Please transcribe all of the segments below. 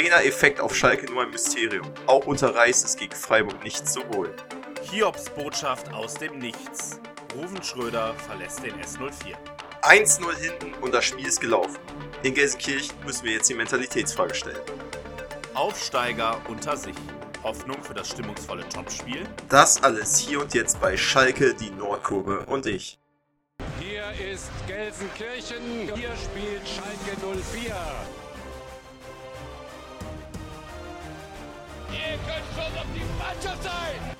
Trainereffekt auf Schalke nur ein Mysterium. Auch unter Reis ist gegen Freiburg nichts zu holen. Hiobs Botschaft aus dem Nichts. Ruven Schröder verlässt den S04. 1-0 hinten und das Spiel ist gelaufen. In Gelsenkirchen müssen wir jetzt die Mentalitätsfrage stellen. Aufsteiger unter sich. Hoffnung für das stimmungsvolle Topspiel. Das alles hier und jetzt bei Schalke, die Nordkurve und ich. Hier ist Gelsenkirchen. Hier spielt Schalke 04. Ihr könnt schon auf die Mannschaft sein.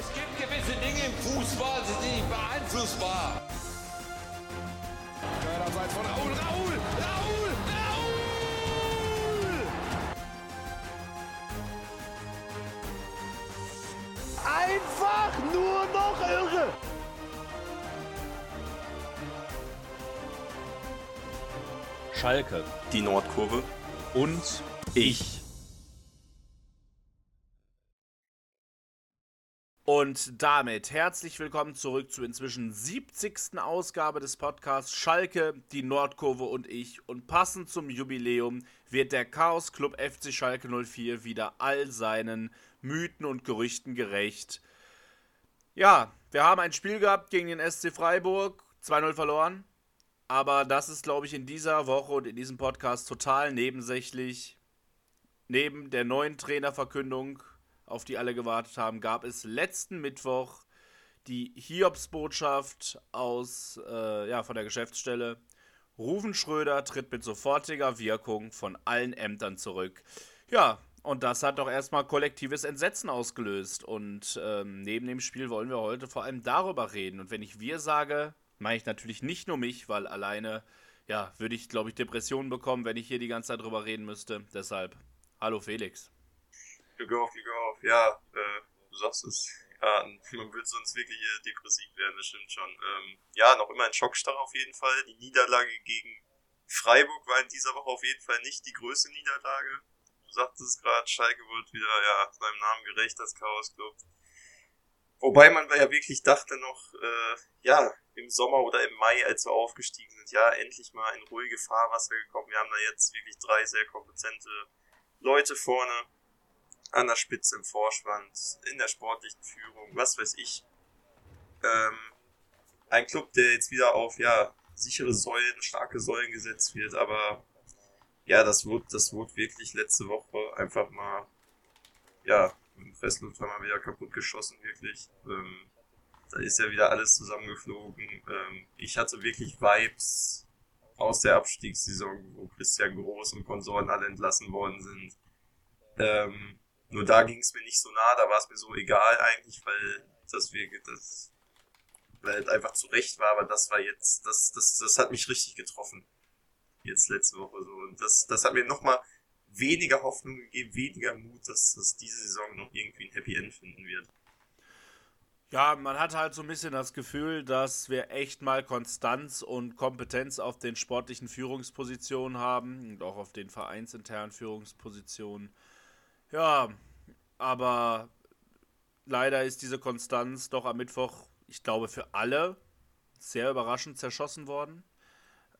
Es gibt gewisse Dinge im Fußball, die sind nicht beeinflussbar. Nur noch irre! Schalke Die Nordkurve. und ich. Und damit herzlich willkommen zurück zur inzwischen 70. Ausgabe des Podcasts Schalke, die Nordkurve und ich. Und passend zum Jubiläum wird der Chaos Club FC Schalke 04 wieder all seinen Mythen und Gerüchten gerecht. Ja, wir haben ein Spiel gehabt gegen den SC Freiburg, 2-0 verloren. Aber das ist, glaube ich, in dieser Woche und in diesem Podcast total nebensächlich. Neben der neuen Trainerverkündung, auf die alle gewartet haben, gab es letzten Mittwoch die Hiobsbotschaft aus, äh, ja, von der Geschäftsstelle. Ruven Schröder tritt mit sofortiger Wirkung von allen Ämtern zurück. Ja, und das hat doch erstmal kollektives Entsetzen ausgelöst. Und ähm, neben dem Spiel wollen wir heute vor allem darüber reden. Und wenn ich wir sage, meine ich natürlich nicht nur mich, weil alleine, ja, würde ich, glaube ich, Depressionen bekommen, wenn ich hier die ganze Zeit drüber reden müsste. Deshalb, hallo Felix. Glück auf, Glück auf. Ja, äh, du sagst es. Ja, man wird sonst wirklich äh, depressiv werden, das stimmt schon. Ähm, ja, noch immer ein Schockstarre auf jeden Fall. Die Niederlage gegen Freiburg war in dieser Woche auf jeden Fall nicht die größte Niederlage. Sagtest es gerade, Schalke wird wieder ja, seinem Namen gerecht, das Chaos Club. Wobei man ja wirklich dachte noch, äh, ja, im Sommer oder im Mai, als wir aufgestiegen sind, ja, endlich mal in ruhige Fahrwasser gekommen. Wir haben da jetzt wirklich drei sehr kompetente Leute vorne an der Spitze im Vorspann, in der sportlichen Führung, was weiß ich. Ähm, ein Club, der jetzt wieder auf, ja, sichere Säulen, starke Säulen gesetzt wird, aber ja, das wurde, das wurde wirklich letzte Woche einfach mal, ja, im Fressluft war mal wieder kaputt geschossen, wirklich. Ähm, da ist ja wieder alles zusammengeflogen. Ähm, ich hatte wirklich Vibes aus der Abstiegssaison, wo Christian Groß und Konsorten alle entlassen worden sind. Ähm, nur da ging es mir nicht so nah, da war es mir so egal eigentlich, weil das wir das weil es einfach zu Recht war, aber das war jetzt, das, das, das hat mich richtig getroffen. Jetzt letzte Woche so. Und das, das hat mir nochmal weniger Hoffnung gegeben, weniger Mut, dass, dass diese Saison noch irgendwie ein Happy End finden wird. Ja, man hat halt so ein bisschen das Gefühl, dass wir echt mal Konstanz und Kompetenz auf den sportlichen Führungspositionen haben und auch auf den vereinsinternen Führungspositionen. Ja, aber leider ist diese Konstanz doch am Mittwoch, ich glaube, für alle sehr überraschend zerschossen worden.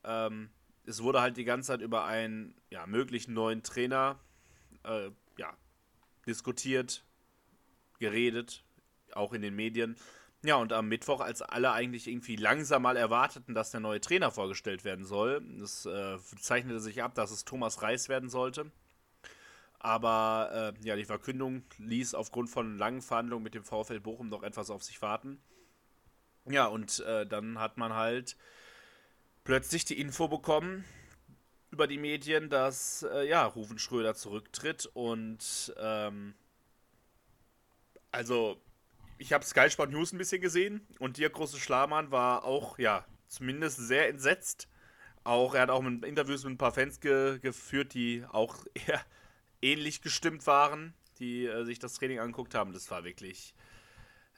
Ähm, es wurde halt die ganze Zeit über einen ja, möglichen neuen Trainer äh, ja, diskutiert, geredet, auch in den Medien. Ja, und am Mittwoch, als alle eigentlich irgendwie langsam mal erwarteten, dass der neue Trainer vorgestellt werden soll, das äh, zeichnete sich ab, dass es Thomas Reis werden sollte. Aber äh, ja, die Verkündung ließ aufgrund von langen Verhandlungen mit dem VfL Bochum noch etwas auf sich warten. Ja, und äh, dann hat man halt plötzlich die Info bekommen über die Medien, dass äh, ja, Rufen Schröder zurücktritt und ähm, also ich habe Sky Sport News ein bisschen gesehen und Dirk Große Schlamann war auch ja zumindest sehr entsetzt. Auch er hat auch mit Interviews mit ein paar Fans ge geführt, die auch eher ähnlich gestimmt waren, die äh, sich das Training angeguckt haben. Das war wirklich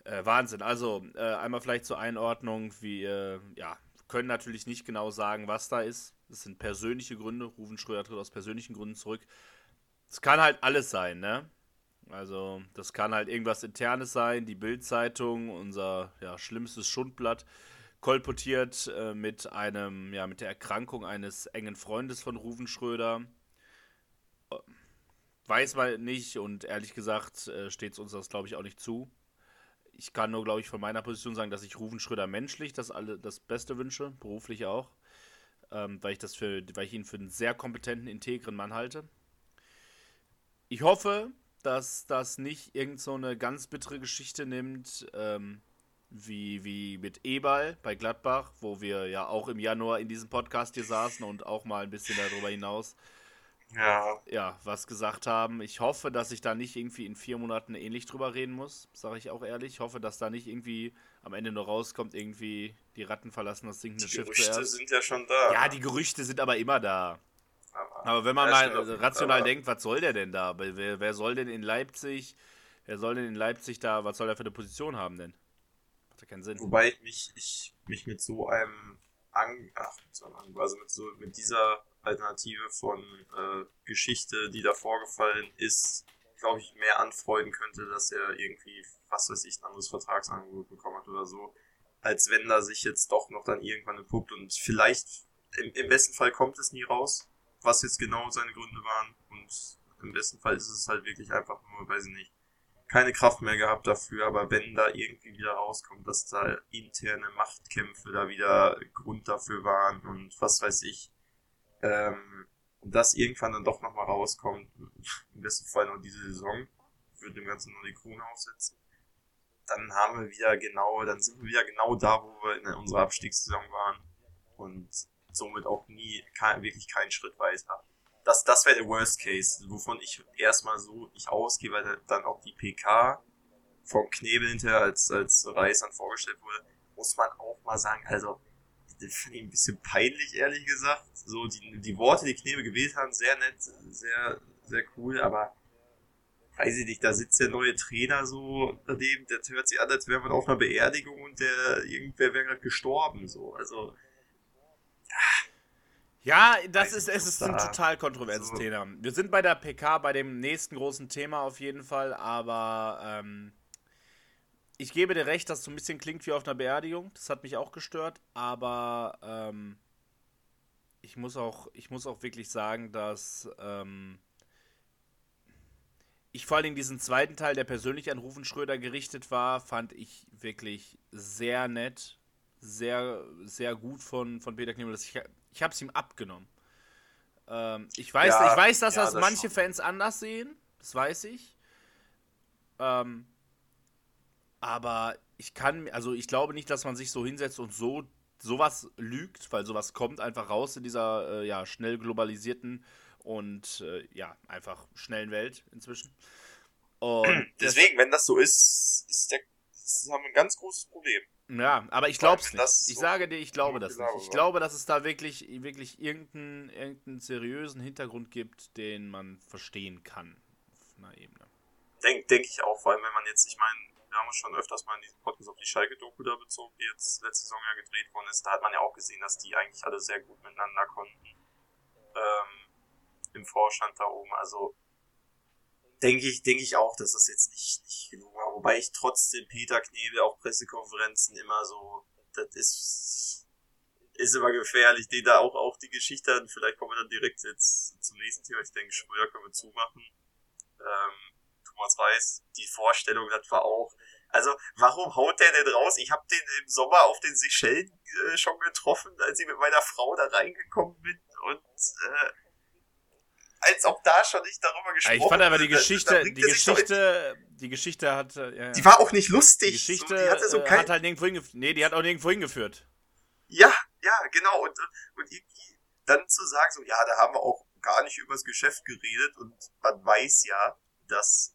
äh, Wahnsinn. Also äh, einmal vielleicht zur Einordnung, wir ja, können natürlich nicht genau sagen, was da ist. Das sind persönliche Gründe. Rufen Schröder tritt aus persönlichen Gründen zurück. Es kann halt alles sein, ne? Also, das kann halt irgendwas Internes sein. Die Bild-Zeitung, unser ja, schlimmstes Schundblatt, kolportiert äh, mit einem, ja, mit der Erkrankung eines engen Freundes von Ruven Schröder. Äh, weiß man nicht und ehrlich gesagt äh, steht es uns das, glaube ich, auch nicht zu. Ich kann nur, glaube ich, von meiner Position sagen, dass ich Ruven Schröder menschlich das, alle, das Beste wünsche, beruflich auch. Ähm, weil, ich das für, weil ich ihn für einen sehr kompetenten, integren Mann halte. Ich hoffe, dass das nicht irgend so eine ganz bittere Geschichte nimmt, ähm, wie, wie mit Ebal bei Gladbach, wo wir ja auch im Januar in diesem Podcast hier saßen und auch mal ein bisschen darüber hinaus Ja, ja, was gesagt haben. Ich hoffe, dass ich da nicht irgendwie in vier Monaten ähnlich drüber reden muss, sage ich auch ehrlich. Ich hoffe, dass da nicht irgendwie am Ende nur rauskommt, irgendwie die Ratten verlassen das sinkende die Schiff Gerüchte zuerst. sind ja schon da. Ja, die Gerüchte sind aber immer da. aber, Aber wenn man mal äh, rational denkt, was soll der denn da? Wer, wer soll denn in Leipzig, wer soll denn in Leipzig da, was soll der für eine Position haben denn? Macht ja keinen Sinn. Wobei ich mich, ich mich mit so einem Ang ach, mit so einem Ang also mit so mit dieser Alternative von äh, Geschichte, die da vorgefallen ist, glaube ich, mehr anfreunden könnte, dass er irgendwie, was weiß ich, ein anderes Vertragsangebot bekommen hat oder so, als wenn da sich jetzt doch noch dann irgendwann entpuppt und vielleicht, im, im besten Fall kommt es nie raus, was jetzt genau seine Gründe waren und im besten Fall ist es halt wirklich einfach nur, weiß ich nicht, keine Kraft mehr gehabt dafür, aber wenn da irgendwie wieder rauskommt, dass da interne Machtkämpfe da wieder Grund dafür waren und was weiß ich, ähm, das irgendwann dann doch nochmal rauskommt, im besten Fall noch diese Saison, würde dem Ganzen noch die Krone aufsetzen, dann haben wir wieder genau, dann sind wir wieder genau da, wo wir in unserer Abstiegssaison waren und somit auch nie, kein, wirklich keinen Schritt weiter. Das, das wäre der Worst Case, wovon ich erstmal so nicht ausgehe, weil dann auch die PK vom Knebel hinterher als, als Reis dann vorgestellt wurde, muss man auch mal sagen, also, das fand ich ein bisschen peinlich, ehrlich gesagt. So, die, die Worte, die Knebel gewählt haben, sehr nett, sehr, sehr cool, aber weiß ich nicht, da sitzt der neue Trainer so daneben, der hört sich an, als wäre man auf einer Beerdigung und der, irgendwer wäre gerade gestorben, so, also, Ja, das ist, es ist ein total kontroverses so. Thema. Wir sind bei der PK, bei dem nächsten großen Thema auf jeden Fall, aber ähm, ich gebe dir recht, dass es so ein bisschen klingt wie auf einer Beerdigung. Das hat mich auch gestört, aber ähm, ich, muss auch, ich muss auch wirklich sagen, dass ähm, ich vor allen Dingen diesen zweiten Teil, der persönlich an Rufen Schröder gerichtet war, fand ich wirklich sehr nett, sehr, sehr gut von, von Peter Knebel. Ich, ich habe es ihm abgenommen. Ähm, ich, weiß, Ja, ich weiß, dass ja, das, das manche schon. Fans anders sehen. Das weiß ich. Ähm, aber ich kann, also ich glaube nicht, dass man sich so hinsetzt und so sowas lügt, weil sowas kommt einfach raus in dieser äh, ja, schnell globalisierten und äh, ja, einfach schnellen Welt inzwischen. Und deswegen, wenn das so ist, ist der, das haben wir ein ganz großes Problem. Ja, aber ich glaub's wenn nicht. Ich so sage dir, ich glaube das nicht. Ich glaube, dass es da wirklich, wirklich irgendeinen, irgendeinen seriösen Hintergrund gibt, den man verstehen kann. Auf einer Ebene. Denke denk ich auch, vor allem wenn man jetzt, ich meine, wir haben uns schon öfters mal in diesem Podcast auf die Schalke-Doku da bezogen, die jetzt letzte Saison ja gedreht worden ist. Da hat man ja auch gesehen, dass die eigentlich alle sehr gut miteinander konnten. Ähm, Im Vorstand da oben. Also denke ich, denke ich auch, dass das jetzt nicht, nicht genug war. Wobei ich trotzdem Peter Knebel auf Pressekonferenzen immer so, das ist, ist immer gefährlich, den da auch, auch die Geschichte hat. Vielleicht kommen wir dann direkt jetzt zum nächsten Thema. Ich denke, Schröder können wir zumachen. Ähm, Thomas Reis, die Vorstellung, das war auch. Also, warum haut der denn raus? Ich habe den im Sommer auf den Seychellen äh, schon getroffen, als ich mit meiner Frau da reingekommen bin und äh, als ob da schon nicht darüber Ja, gesprochen ich fand aber die Geschichte, die Geschichte, die Geschichte hat, äh, ja, die war auch nicht lustig. die Geschichte so, die hatte so äh, kein, hat halt nirgendwo hingeführt. Nee, die hat auch nirgendwo hingeführt. Ja, ja, genau. Und, und irgendwie dann zu sagen, so, ja, da haben wir auch gar nicht übers Geschäft geredet und man weiß ja, dass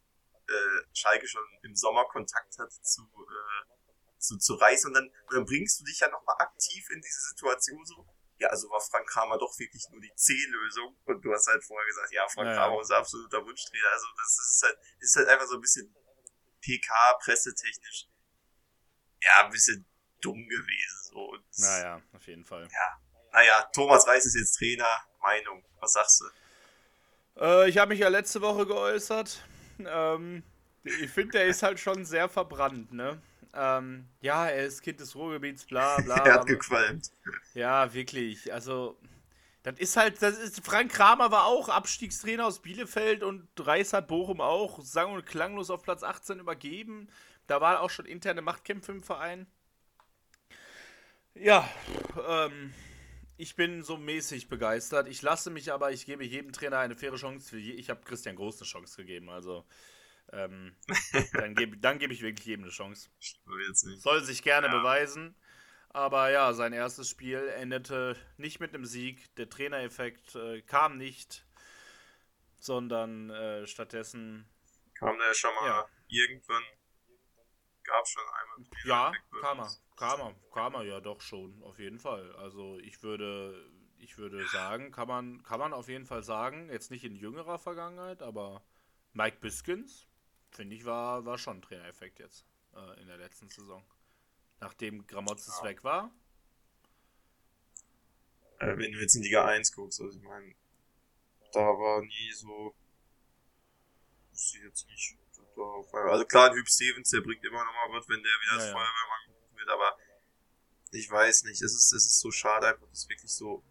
äh, Schalke schon im Sommer Kontakt hat zu, äh, zu, zu Reis und dann, und dann bringst du dich ja nochmal aktiv in diese Situation so, ja, also war Frank Kramer doch wirklich nur die C-Lösung und du hast halt vorher gesagt, ja, Frank Ja, ja. Kramer ist absoluter Wunschtrainer, also das ist halt, ist halt einfach so ein bisschen PK, pressetechnisch, ja, ein bisschen dumm gewesen, so. Und Naja, auf jeden Fall. naja, Thomas Reis ist jetzt Trainer. Meinung. Was sagst du? Äh, ich habe mich ja letzte Woche geäußert. Ähm, ich finde, der ist halt schon sehr verbrannt, ne? Ähm, ja, er ist Kind des Ruhrgebiets, bla bla. er hat gequalmt. Ja, wirklich. Also, das ist halt, das ist, Frank Kramer war auch Abstiegstrainer aus Bielefeld und Reis hat Bochum auch sang- und klanglos auf Platz 18 übergeben. Da waren auch schon interne Machtkämpfe im Verein. Ja, ähm, ich bin so mäßig begeistert. Ich lasse mich aber, ich gebe jedem Trainer eine faire Chance. Ich habe Christian Groß eine Chance gegeben, also ähm, dann gebe dann geb ich wirklich jedem eine Chance. Soll sich gerne ja. beweisen. Aber ja, sein erstes Spiel endete nicht mit einem Sieg. Der Trainereffekt äh, kam nicht, sondern äh, stattdessen. Kam der schon mal ja. irgendwann? Gab schon einmal. Ja, er, kam er ja doch schon, auf jeden Fall. Also ich würde, ich würde sagen, kann man, kann man auf jeden Fall sagen, jetzt nicht in jüngerer Vergangenheit, aber Mike Biskins, finde ich, war, war schon ein Trainereffekt jetzt äh, in der letzten Saison nachdem Gramotzes ja. weg war? Äh, wenn du jetzt in Liga 1 guckst, also ich meine, da war nie so. Ich sehe jetzt nicht. Also klar, Hüb Stevens, der bringt immer noch mal was, wenn der wieder als ja, Feuerwehrmann wird, aber ich weiß nicht, es ist, es ist so schade, einfach, das ist wirklich so.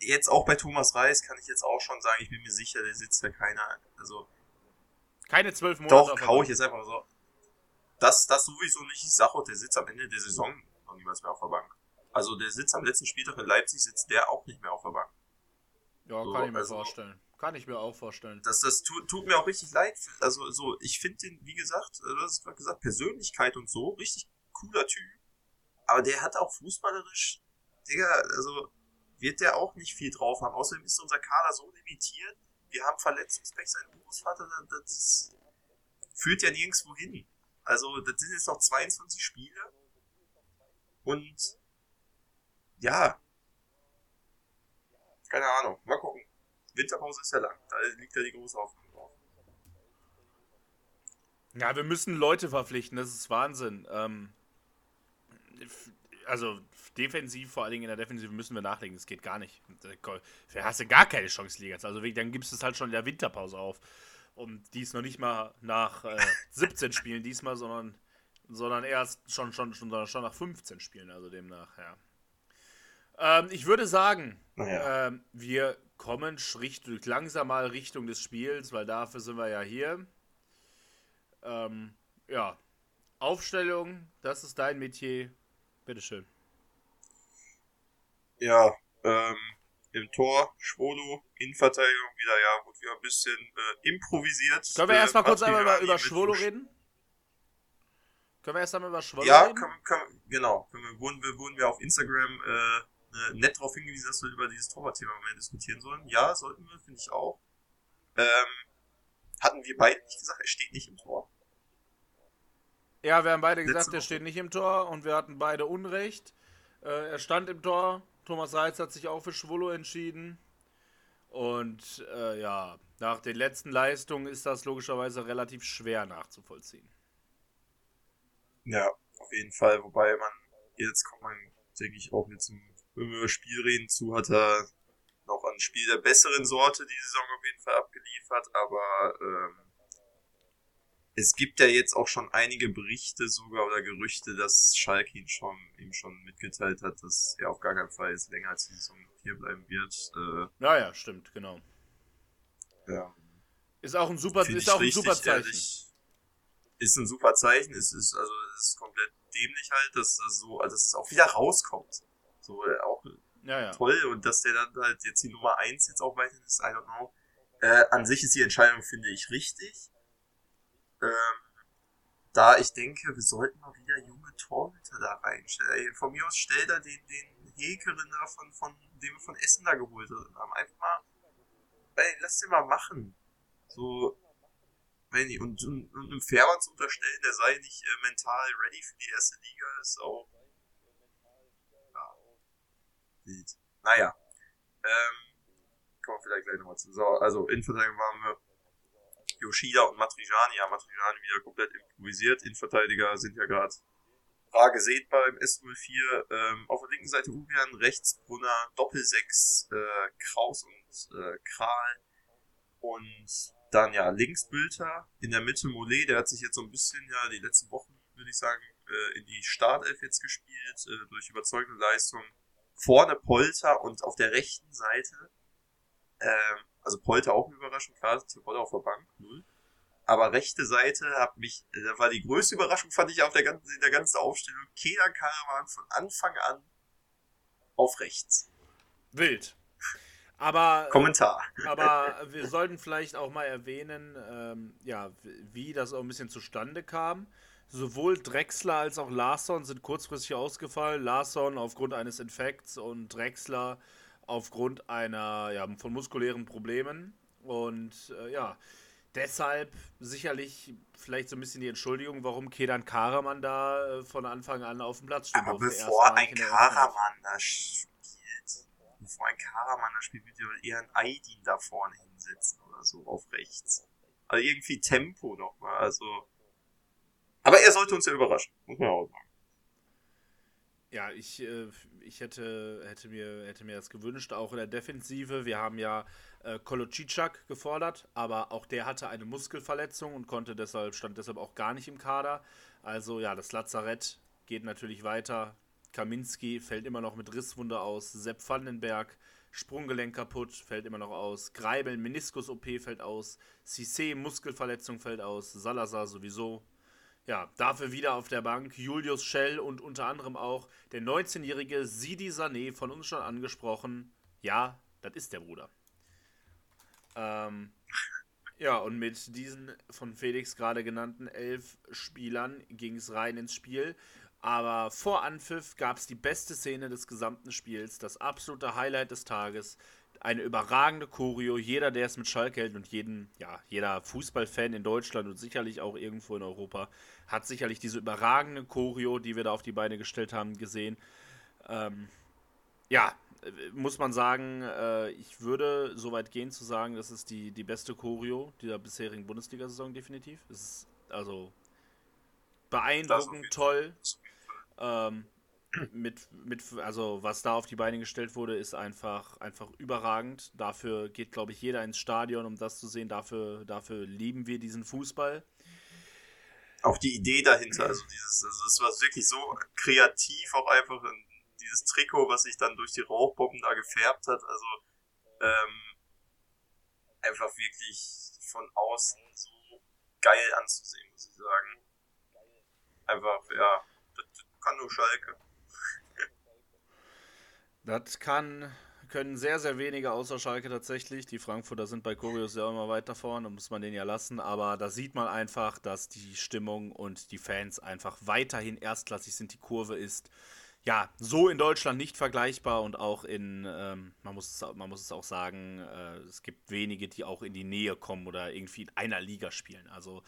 Jetzt auch bei Thomas Reis kann ich jetzt auch schon sagen, ich bin mir sicher, der sitzt ja keiner, also. Keine zwölf Monate. Doch, hau ich jetzt einfach so das, das sowieso nicht. Ich sage auch, der sitzt am Ende der Saison noch niemals mehr auf der Bank. Also der sitzt am letzten Spieltag in Leipzig, sitzt der auch nicht mehr auf der Bank. Ja, so, kann ich mir also, vorstellen. Kann ich mir auch vorstellen. Das, das tut, tut mir auch richtig leid. Also so, ich finde den, wie gesagt, du hast gerade gesagt, Persönlichkeit und so, richtig cooler Typ. Aber der hat auch fußballerisch, Digga, also wird der auch nicht viel drauf haben. Außerdem ist unser Kader so limitiert. Wir haben Verletzungspech, sein Großvater, das führt ja nirgendwo hin. Also, das sind jetzt noch 22 Spiele. Und ja. Keine Ahnung. Mal gucken. Winterpause ist ja lang. Da liegt ja die große Aufgabe drauf. Ja, wir müssen Leute verpflichten. Das ist Wahnsinn. Ähm, also defensiv, vor allen Dingen in der Defensive müssen wir nachlegen. Das geht gar nicht. Da hast du gar keine Chance, Liga. Also dann gibst du es halt schon in der Winterpause auf. Und dies noch nicht mal nach äh, 17 Spielen diesmal, sondern, sondern erst schon, schon, schon, schon nach 15 Spielen, also demnach, ja. Ähm, ich würde sagen, ja. ähm, wir kommen Richtung, langsam mal Richtung des Spiels, weil dafür sind wir ja hier. Ähm, ja, Aufstellung, das ist dein Metier. Bitteschön. Ja, ähm, im Tor, Schwolo, Innenverteidigung wieder, ja, gut, wir haben ein bisschen äh, improvisiert. Können wir äh, erstmal kurz einmal über, über Schwolo reden? Können wir erst einmal über Schwolo ja, reden? Ja, können, genau. Können wir, wurden, wir, wurden wir auf Instagram äh, nett darauf hingewiesen, dass wir über dieses Torwartthema mehr diskutieren sollen. Ja, sollten wir, finde ich auch. Ähm, hatten wir beide nicht gesagt, er steht nicht im Tor. Ja, wir haben beide Letzte gesagt, er steht nicht im Tor und wir hatten beide Unrecht. Äh, er stand im Tor, Thomas Reitz hat sich auch für Schwullo entschieden. Und äh, ja, nach den letzten Leistungen ist das logischerweise relativ schwer nachzuvollziehen. Ja, auf jeden Fall. Wobei man, jetzt kommt man, denke ich, auch jetzt, wenn wir über Spiel reden, zu, hat er noch ein Spiel der besseren Sorte die Saison auf jeden Fall abgeliefert. Aber ähm, es gibt ja jetzt auch schon einige Berichte sogar oder Gerüchte, dass Schalke ihn schon, ihm schon mitgeteilt hat, dass er auf gar keinen Fall jetzt länger als die Saison hier bleiben wird. Äh, ja, ja, stimmt, genau. Ja. Ist auch ein super, ist auch ein super Zeichen. Ehrlich, ist ein super Zeichen. Es ist, also, es ist komplett dämlich halt, dass das so, also, dass es auch wieder rauskommt. So, äh, auch ja, ja. toll. Und dass der dann halt jetzt die Nummer 1 jetzt auch weiterhin ist, I don't know. Äh, an sich ist die Entscheidung, finde ich, richtig ähm, da ich denke, wir sollten mal wieder junge Torhüter da reinstellen. Von mir aus stell da den, den Hekerin da von, von, den wir von Essen da geholt haben. Einfach mal, ey, lass den mal machen. So, wenn ich, und, und, und einem Fährmann zu unterstellen, der sei nicht äh, mental ready für die erste Liga, ist auch, wild. Naja, ähm, kommen wir vielleicht gleich nochmal zu. So, also, Innenverteidigung waren wir Yoshida und Matrijani. Ja, Matrijani wieder komplett improvisiert. Innenverteidiger sind ja gerade rar gesehen beim S04. Ähm, auf der linken Seite Ubian, rechts Brunner, Doppelsechs, äh, Kraus und äh, Kral. Und Dann ja, links Bülter, in der Mitte Mollet, der hat sich jetzt so ein bisschen, ja, die letzten Wochen, würde ich sagen, äh, in die Startelf jetzt gespielt, äh, durch überzeugende Leistung. Vorne Polter und auf der rechten Seite, ähm, also Polter auch eine Überraschung, klar, Polter auf der Bank, null. Aber rechte Seite hat mich, da war die größte Überraschung, fand ich auf der ganzen, in der ganzen Aufstellung, Kedan Karaman von Anfang an auf rechts. Wild. Aber, Kommentar. aber wir sollten vielleicht auch mal erwähnen, ähm, ja, wie das auch ein bisschen zustande kam. Sowohl Drexler als auch Larsson sind kurzfristig ausgefallen. Larsson aufgrund eines Infekts und Drexler aufgrund einer, ja, von muskulären Problemen. Und äh, ja, deshalb sicherlich vielleicht so ein bisschen die Entschuldigung, warum Kedan Karaman da äh, von Anfang an auf dem Platz steht. Aber bevor ein Karaman da spielt, bevor ein Karaman da spielt, würde ich eher ein Aidin da vorne hinsetzen oder so auf rechts. Also irgendwie Tempo nochmal, also. Aber er sollte uns ja überraschen, muss man auch sagen. Ja, ich, äh, ich hätte, hätte, mir, hätte mir das gewünscht, auch in der Defensive. Wir haben ja äh, Kolocicak gefordert, aber auch der hatte eine Muskelverletzung und konnte deshalb, stand deshalb auch gar nicht im Kader. Also ja, das Lazarett geht natürlich weiter. Kaminski fällt immer noch mit Risswunde aus. Sepp Vandenberg, Sprunggelenk kaputt, fällt immer noch aus. Greibel, Meniskus-OP fällt aus. Cissé, Muskelverletzung fällt aus. Salazar sowieso ja, dafür wieder auf der Bank Julius Schell und unter anderem auch der 19-jährige Sidi Sané, von uns schon angesprochen. Ja, das ist der Bruder. Ähm, ja, und mit diesen von Felix gerade genannten elf Spielern ging es rein ins Spiel. Aber vor Anpfiff gab es die beste Szene des gesamten Spiels, das absolute Highlight des Tages eine überragende Choreo. Jeder, der es mit Schalke hält und jeden, ja, jeder Fußballfan in Deutschland und sicherlich auch irgendwo in Europa hat sicherlich diese überragende Choreo, die wir da auf die Beine gestellt haben, gesehen. Ähm, ja, muss man sagen, äh, ich würde so weit gehen zu sagen, das ist die, die beste Choreo dieser bisherigen Bundesliga-Saison definitiv. Es ist also beeindruckend toll. Ähm, mit, mit, also was da auf die Beine gestellt wurde, ist einfach, einfach überragend. Dafür geht, glaube ich, jeder ins Stadion, um das zu sehen. Dafür, dafür lieben wir diesen Fußball. Auch die Idee dahinter, also dieses, also es war wirklich so kreativ, auch einfach dieses Trikot, was sich dann durch die Rauchbomben da gefärbt hat, also ähm, einfach wirklich von außen so geil anzusehen, muss ich sagen. Einfach, ja, das, das kann nur Schalke. Das kann, können sehr, sehr wenige außer Schalke tatsächlich. Die Frankfurter sind bei Choreos ja immer weiter vorne, muss man den ja lassen. Aber da sieht man einfach, dass die Stimmung und die Fans einfach weiterhin erstklassig sind. Die Kurve ist ja so in Deutschland nicht vergleichbar und auch in, ähm, man, muss es, man muss es auch sagen, äh, es gibt wenige, die auch in die Nähe kommen oder irgendwie in einer Liga spielen. Also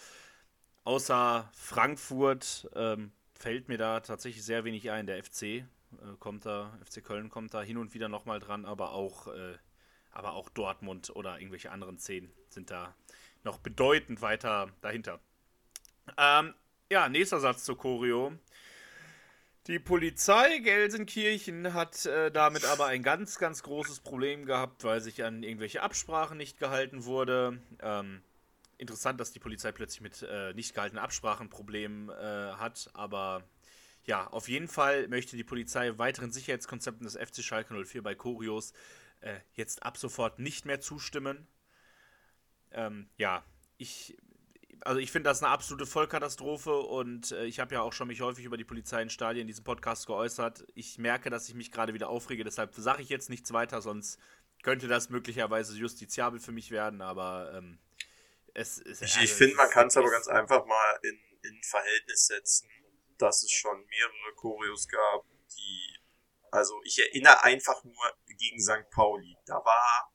außer Frankfurt ähm, fällt mir da tatsächlich sehr wenig ein. Der FC äh, kommt da, FC Köln kommt da hin und wieder nochmal dran, aber auch, äh, aber auch Dortmund oder irgendwelche anderen Szenen sind da noch bedeutend weiter dahinter. Ähm, ja, nächster Satz zur Choreo. Die Polizei Gelsenkirchen hat äh, damit aber ein ganz, ganz großes Problem gehabt, weil sich an irgendwelche Absprachen nicht gehalten wurde. Ähm, interessant, dass die Polizei plötzlich mit äh, nicht gehaltenen Absprachen Problem äh, hat, aber ja, auf jeden Fall möchte die Polizei weiteren Sicherheitskonzepten des FC Schalke 04 bei Choreos äh, jetzt ab sofort nicht mehr zustimmen. Ähm, ja, ich, also ich finde das eine absolute Vollkatastrophe und äh, ich habe ja auch schon mich häufig über die Polizei in Stadien in diesem Podcast geäußert. Ich merke, dass ich mich gerade wieder aufrege, deshalb sage ich jetzt nichts weiter, sonst könnte das möglicherweise justiziabel für mich werden, aber ähm, es ist. Ich, also, ich finde, man kann es aber ganz einfach mal in, in Verhältnis setzen dass es schon mehrere Choreos gab, die, also ich erinnere einfach nur gegen St. Pauli. Da war,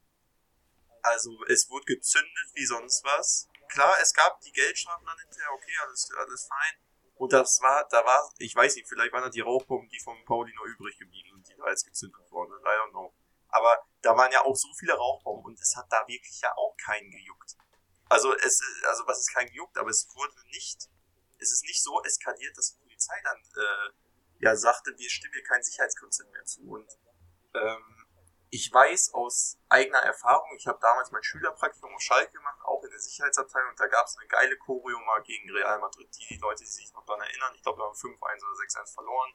also es wurde gezündet wie sonst was. Klar, es gab die Geldstrafen dann hinterher, okay, alles, alles fein. Und das war, da war, ich weiß nicht, vielleicht waren das die Rauchbomben, die vom Pauli noch übrig geblieben sind, die da jetzt gezündet wurden. I don't know. Aber da waren ja auch so viele Rauchbomben und es hat da wirklich ja auch keinen gejuckt. Also es, also was ist kein gejuckt, aber es wurde nicht, es ist nicht so eskaliert, dass Polizei dann äh, ja sagte, wir stimmen hier kein Sicherheitskonzept mehr zu. Und ähm, ich weiß aus eigener Erfahrung, ich habe damals mein Schülerpraktikum auf Schalke gemacht, auch in der Sicherheitsabteilung, und da gab es eine geile Choreo mal gegen Real Madrid. Die, die Leute, die sich noch daran erinnern, ich glaube, wir haben 5-1 oder 6-1 verloren.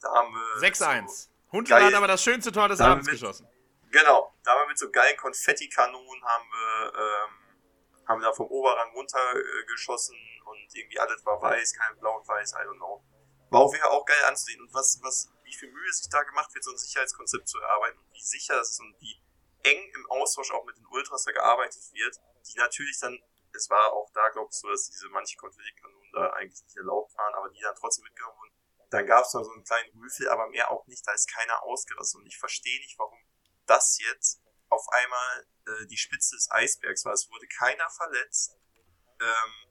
Da haben wir. 6-1. So Huntelaar hat aber das schönste Tor des Abends geschossen. Genau, da haben wir mit so geilen Konfettikanonen haben wir, ähm, haben wir da vom Oberrang runtergeschossen äh, und irgendwie alles war weiß, kein blau und weiß, I don't know. War auch wieder auch geil anzusehen. Und was, was, wie viel Mühe sich da gemacht wird, so ein Sicherheitskonzept zu erarbeiten und wie sicher es ist und wie eng im Austausch auch mit den Ultras da gearbeitet wird, die natürlich dann, es war auch da, glaube ich, so, dass diese manche Konfettikanonen da eigentlich nicht erlaubt waren, aber die dann trotzdem mitgenommen wurden. Dann gab es noch so einen kleinen Rüffel, aber mehr auch nicht, da ist keiner ausgerissen. Und ich verstehe nicht, warum das jetzt auf einmal äh, die Spitze des Eisbergs war. Es wurde keiner verletzt. Ähm,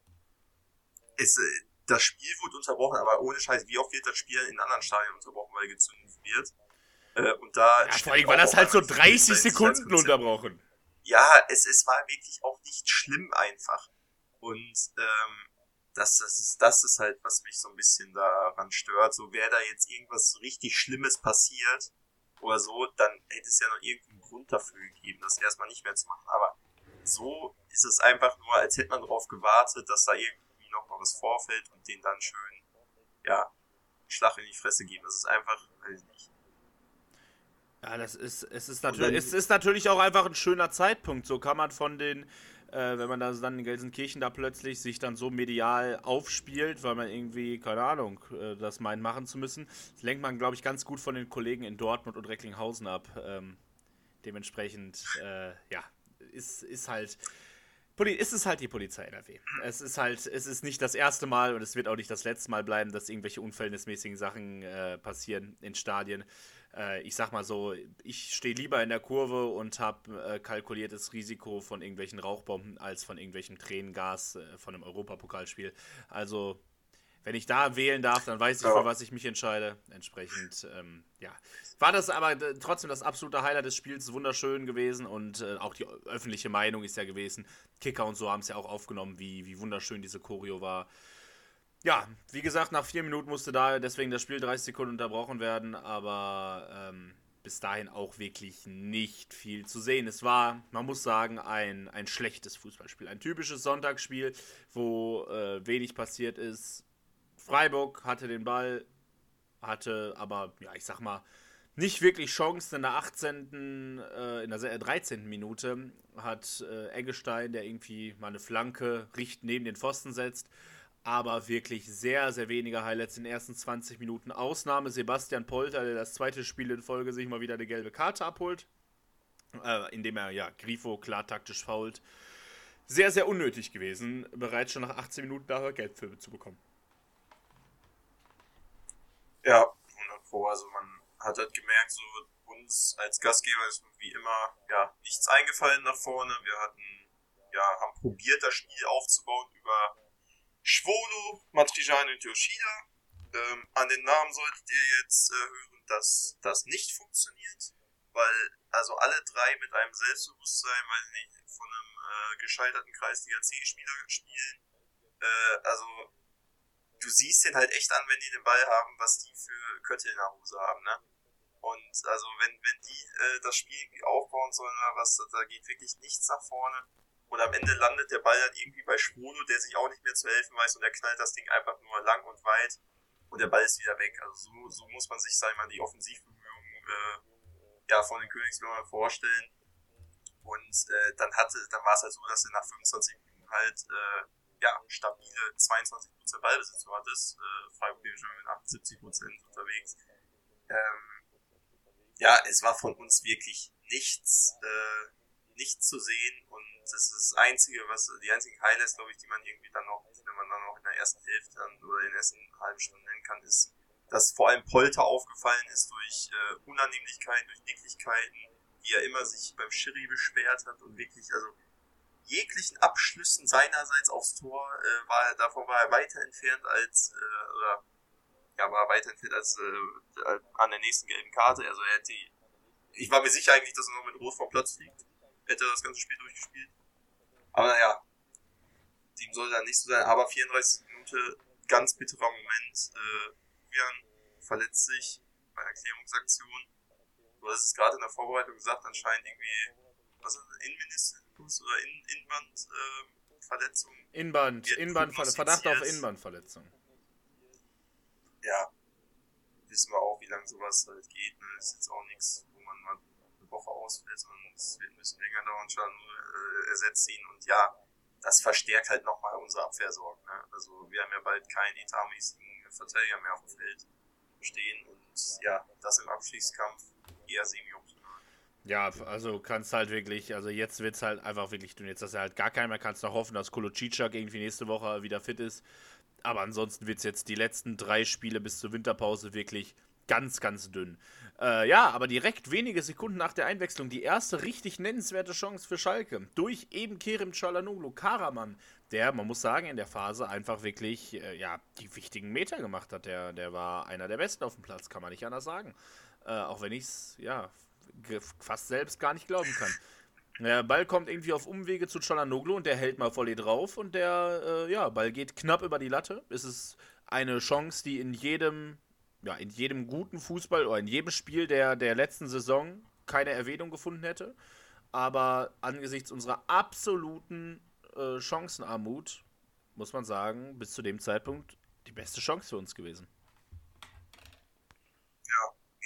es, äh, das Spiel wurde unterbrochen, aber ohne Scheiß, wie oft wird das Spiel in anderen Stadien unterbrochen, weil gezündet wird? Äh, und da ja, vor allem war das halt so 30 Sekunden unterbrochen. Ja, es, es war wirklich auch nicht schlimm einfach. Und ähm, das, das, ist, das ist halt, was mich so ein bisschen daran stört. So wäre da jetzt irgendwas richtig Schlimmes passiert oder so, dann hätte es ja noch irgendeinen Grund dafür gegeben, das erstmal nicht mehr zu machen. Aber so ist es einfach nur, als hätte man darauf gewartet, dass da irgendwie was vorfällt und den dann schön, ja, Schlag in die Fresse geben. Das ist einfach, weiß ich nicht. Ja, das ist, es ist natürlich, es ist natürlich auch einfach ein schöner Zeitpunkt. So kann man von den, äh, wenn man da dann in Gelsenkirchen da plötzlich sich dann so medial aufspielt, weil man irgendwie, keine Ahnung, äh, das meint machen zu müssen, das lenkt man, glaube ich, ganz gut von den Kollegen in Dortmund und Recklinghausen ab. Ähm, dementsprechend, äh, ja, ist, ist halt Poli es ist halt die Polizei NRW. Es ist halt, es ist nicht das erste Mal und es wird auch nicht das letzte Mal bleiben, dass irgendwelche unverhältnismäßigen Sachen äh, passieren in Stadien. Äh, ich sag mal so, ich stehe lieber in der Kurve und habe äh, kalkuliertes Risiko von irgendwelchen Rauchbomben als von irgendwelchem Tränengas äh, von einem Europapokalspiel. Also wenn ich da wählen darf, dann weiß ich, für was ich mich entscheide. Entsprechend, ähm, ja. War das aber äh, trotzdem das absolute Highlight des Spiels, wunderschön gewesen und äh, auch die öffentliche Meinung ist ja gewesen. Kicker und so haben es ja auch aufgenommen, wie, wie wunderschön diese Choreo war. Ja, wie gesagt, nach vier Minuten musste da deswegen das Spiel 30 Sekunden unterbrochen werden, aber ähm, bis dahin auch wirklich nicht viel zu sehen. Es war, man muss sagen, ein, ein schlechtes Fußballspiel. Ein typisches Sonntagsspiel, wo äh, wenig passiert ist Freiburg hatte den Ball, hatte aber, ja, ich sag mal, nicht wirklich Chancen. In der 18., äh, in der 13. Minute hat äh, Eggestein, der irgendwie mal eine Flanke richt neben den Pfosten setzt, aber wirklich sehr, sehr wenige Highlights in den ersten 20 Minuten. Ausnahme Sebastian Polter, der das zweite Spiel in Folge sich mal wieder eine gelbe Karte abholt, äh, indem er ja Grifo klar taktisch fault. Sehr, sehr unnötig gewesen, bereits schon nach 18 Minuten dafür für zu bekommen. Ja, 100 Pro. Also man hat halt gemerkt, so uns als Gastgeber ist wie immer ja nichts eingefallen nach vorne. Wir hatten ja haben probiert das Spiel aufzubauen über Schwolo, Matriciani und Yoshida. Ähm, an den Namen solltet ihr jetzt äh, hören, dass das nicht funktioniert, weil also alle drei mit einem Selbstbewusstsein, weil sie nicht von einem äh, gescheiterten Kreisliga C-Spieler spielen. Äh, also du siehst den halt echt an, wenn die den Ball haben, was die für Köttel in der Hose haben, ne? Und also wenn, wenn die äh, das Spiel irgendwie aufbauen sollen oder was, da geht wirklich nichts nach vorne. Und am Ende landet der Ball dann irgendwie bei Schwolo, der sich auch nicht mehr zu helfen weiß und der knallt das Ding einfach nur lang und weit und der Ball ist wieder weg. Also so, so muss man sich, sag ich mal, die Offensivbemühungen äh, ja, von den Königsbürgern vorstellen. Und äh, dann hatte, dann war es halt so, dass er nach 25 Minuten halt äh, ja, stabile 22% Ballbesitz war das. Äh, Freiburg schon mit 78% unterwegs. Ähm, ja, es war von uns wirklich nichts, äh, nichts zu sehen und das ist das einzige, was, die einzigen Highlights, glaube ich, die man irgendwie dann noch, wenn man dann noch in der ersten Hälfte dann, oder in der ersten halben Stunde nennen kann, ist, dass vor allem Polter aufgefallen ist durch äh, Unannehmlichkeiten, durch Dicklichkeiten, wie er immer sich beim Schiri beschwert hat und wirklich, also jeglichen Abschlüssen seinerseits aufs Tor äh, war davon war er weiter entfernt als äh, oder ja war weiter entfernt als äh, an der nächsten gelben Karte. Also er hätte ich war mir sicher eigentlich, dass er noch mit Rot vom Platz fliegt. Hätte das ganze Spiel durchgespielt. Aber naja, dem soll dann nicht so sein. Aber 34 Minute, ganz bitterer Moment. Äh, Julian verletzt sich bei einer Klärungsaktion du hast es gerade in der Vorbereitung gesagt, anscheinend irgendwie, was ist das, Innenmeniskus oder In Innenbandverletzung? Äh, Innenband, Innenband, Verdacht auf Innenbandverletzung. Ja, wissen wir auch, wie lange sowas halt geht. Ne? Ist jetzt auch nichts, wo man mal eine Woche ausfällt, sondern es wird ein bisschen länger dauern, schon äh, ersetzt ihn. Und ja, das verstärkt halt nochmal unsere Abwehrsorgen. Ne? Also wir haben ja bald keinen etatmäßigen Verteidiger mehr auf dem Feld stehen und ja, das im Abstiegskampf eher semi-optimal. Ja, also kannst halt wirklich, also jetzt wird es halt einfach wirklich dünn. Jetzt hast du halt gar keinen mehr, kannst noch hoffen, dass Kolocicak irgendwie nächste Woche wieder fit ist. Aber ansonsten wird es jetzt die letzten drei Spiele bis zur Winterpause wirklich ganz, ganz dünn. Äh, ja, aber direkt wenige Sekunden nach der Einwechslung die erste richtig nennenswerte Chance für Schalke. Durch eben Kerem Çalhanoğlu, Karaman, der, man muss sagen, in der Phase einfach wirklich, äh, ja, die wichtigen Meter gemacht hat. Der, der war einer der Besten auf dem Platz, kann man nicht anders sagen. Äh, auch wenn ich es, ja, fast selbst gar nicht glauben kann. Der Ball kommt irgendwie auf Umwege zu Çalhanoğlu und der hält mal volley drauf und der, äh, ja, Ball geht knapp über die Latte. Es ist eine Chance, die in jedem, ja, in jedem guten Fußball oder in jedem Spiel der, der letzten Saison keine Erwähnung gefunden hätte. Aber angesichts unserer absoluten äh, Chancenarmut, muss man sagen, bis zu dem Zeitpunkt die beste Chance für uns gewesen.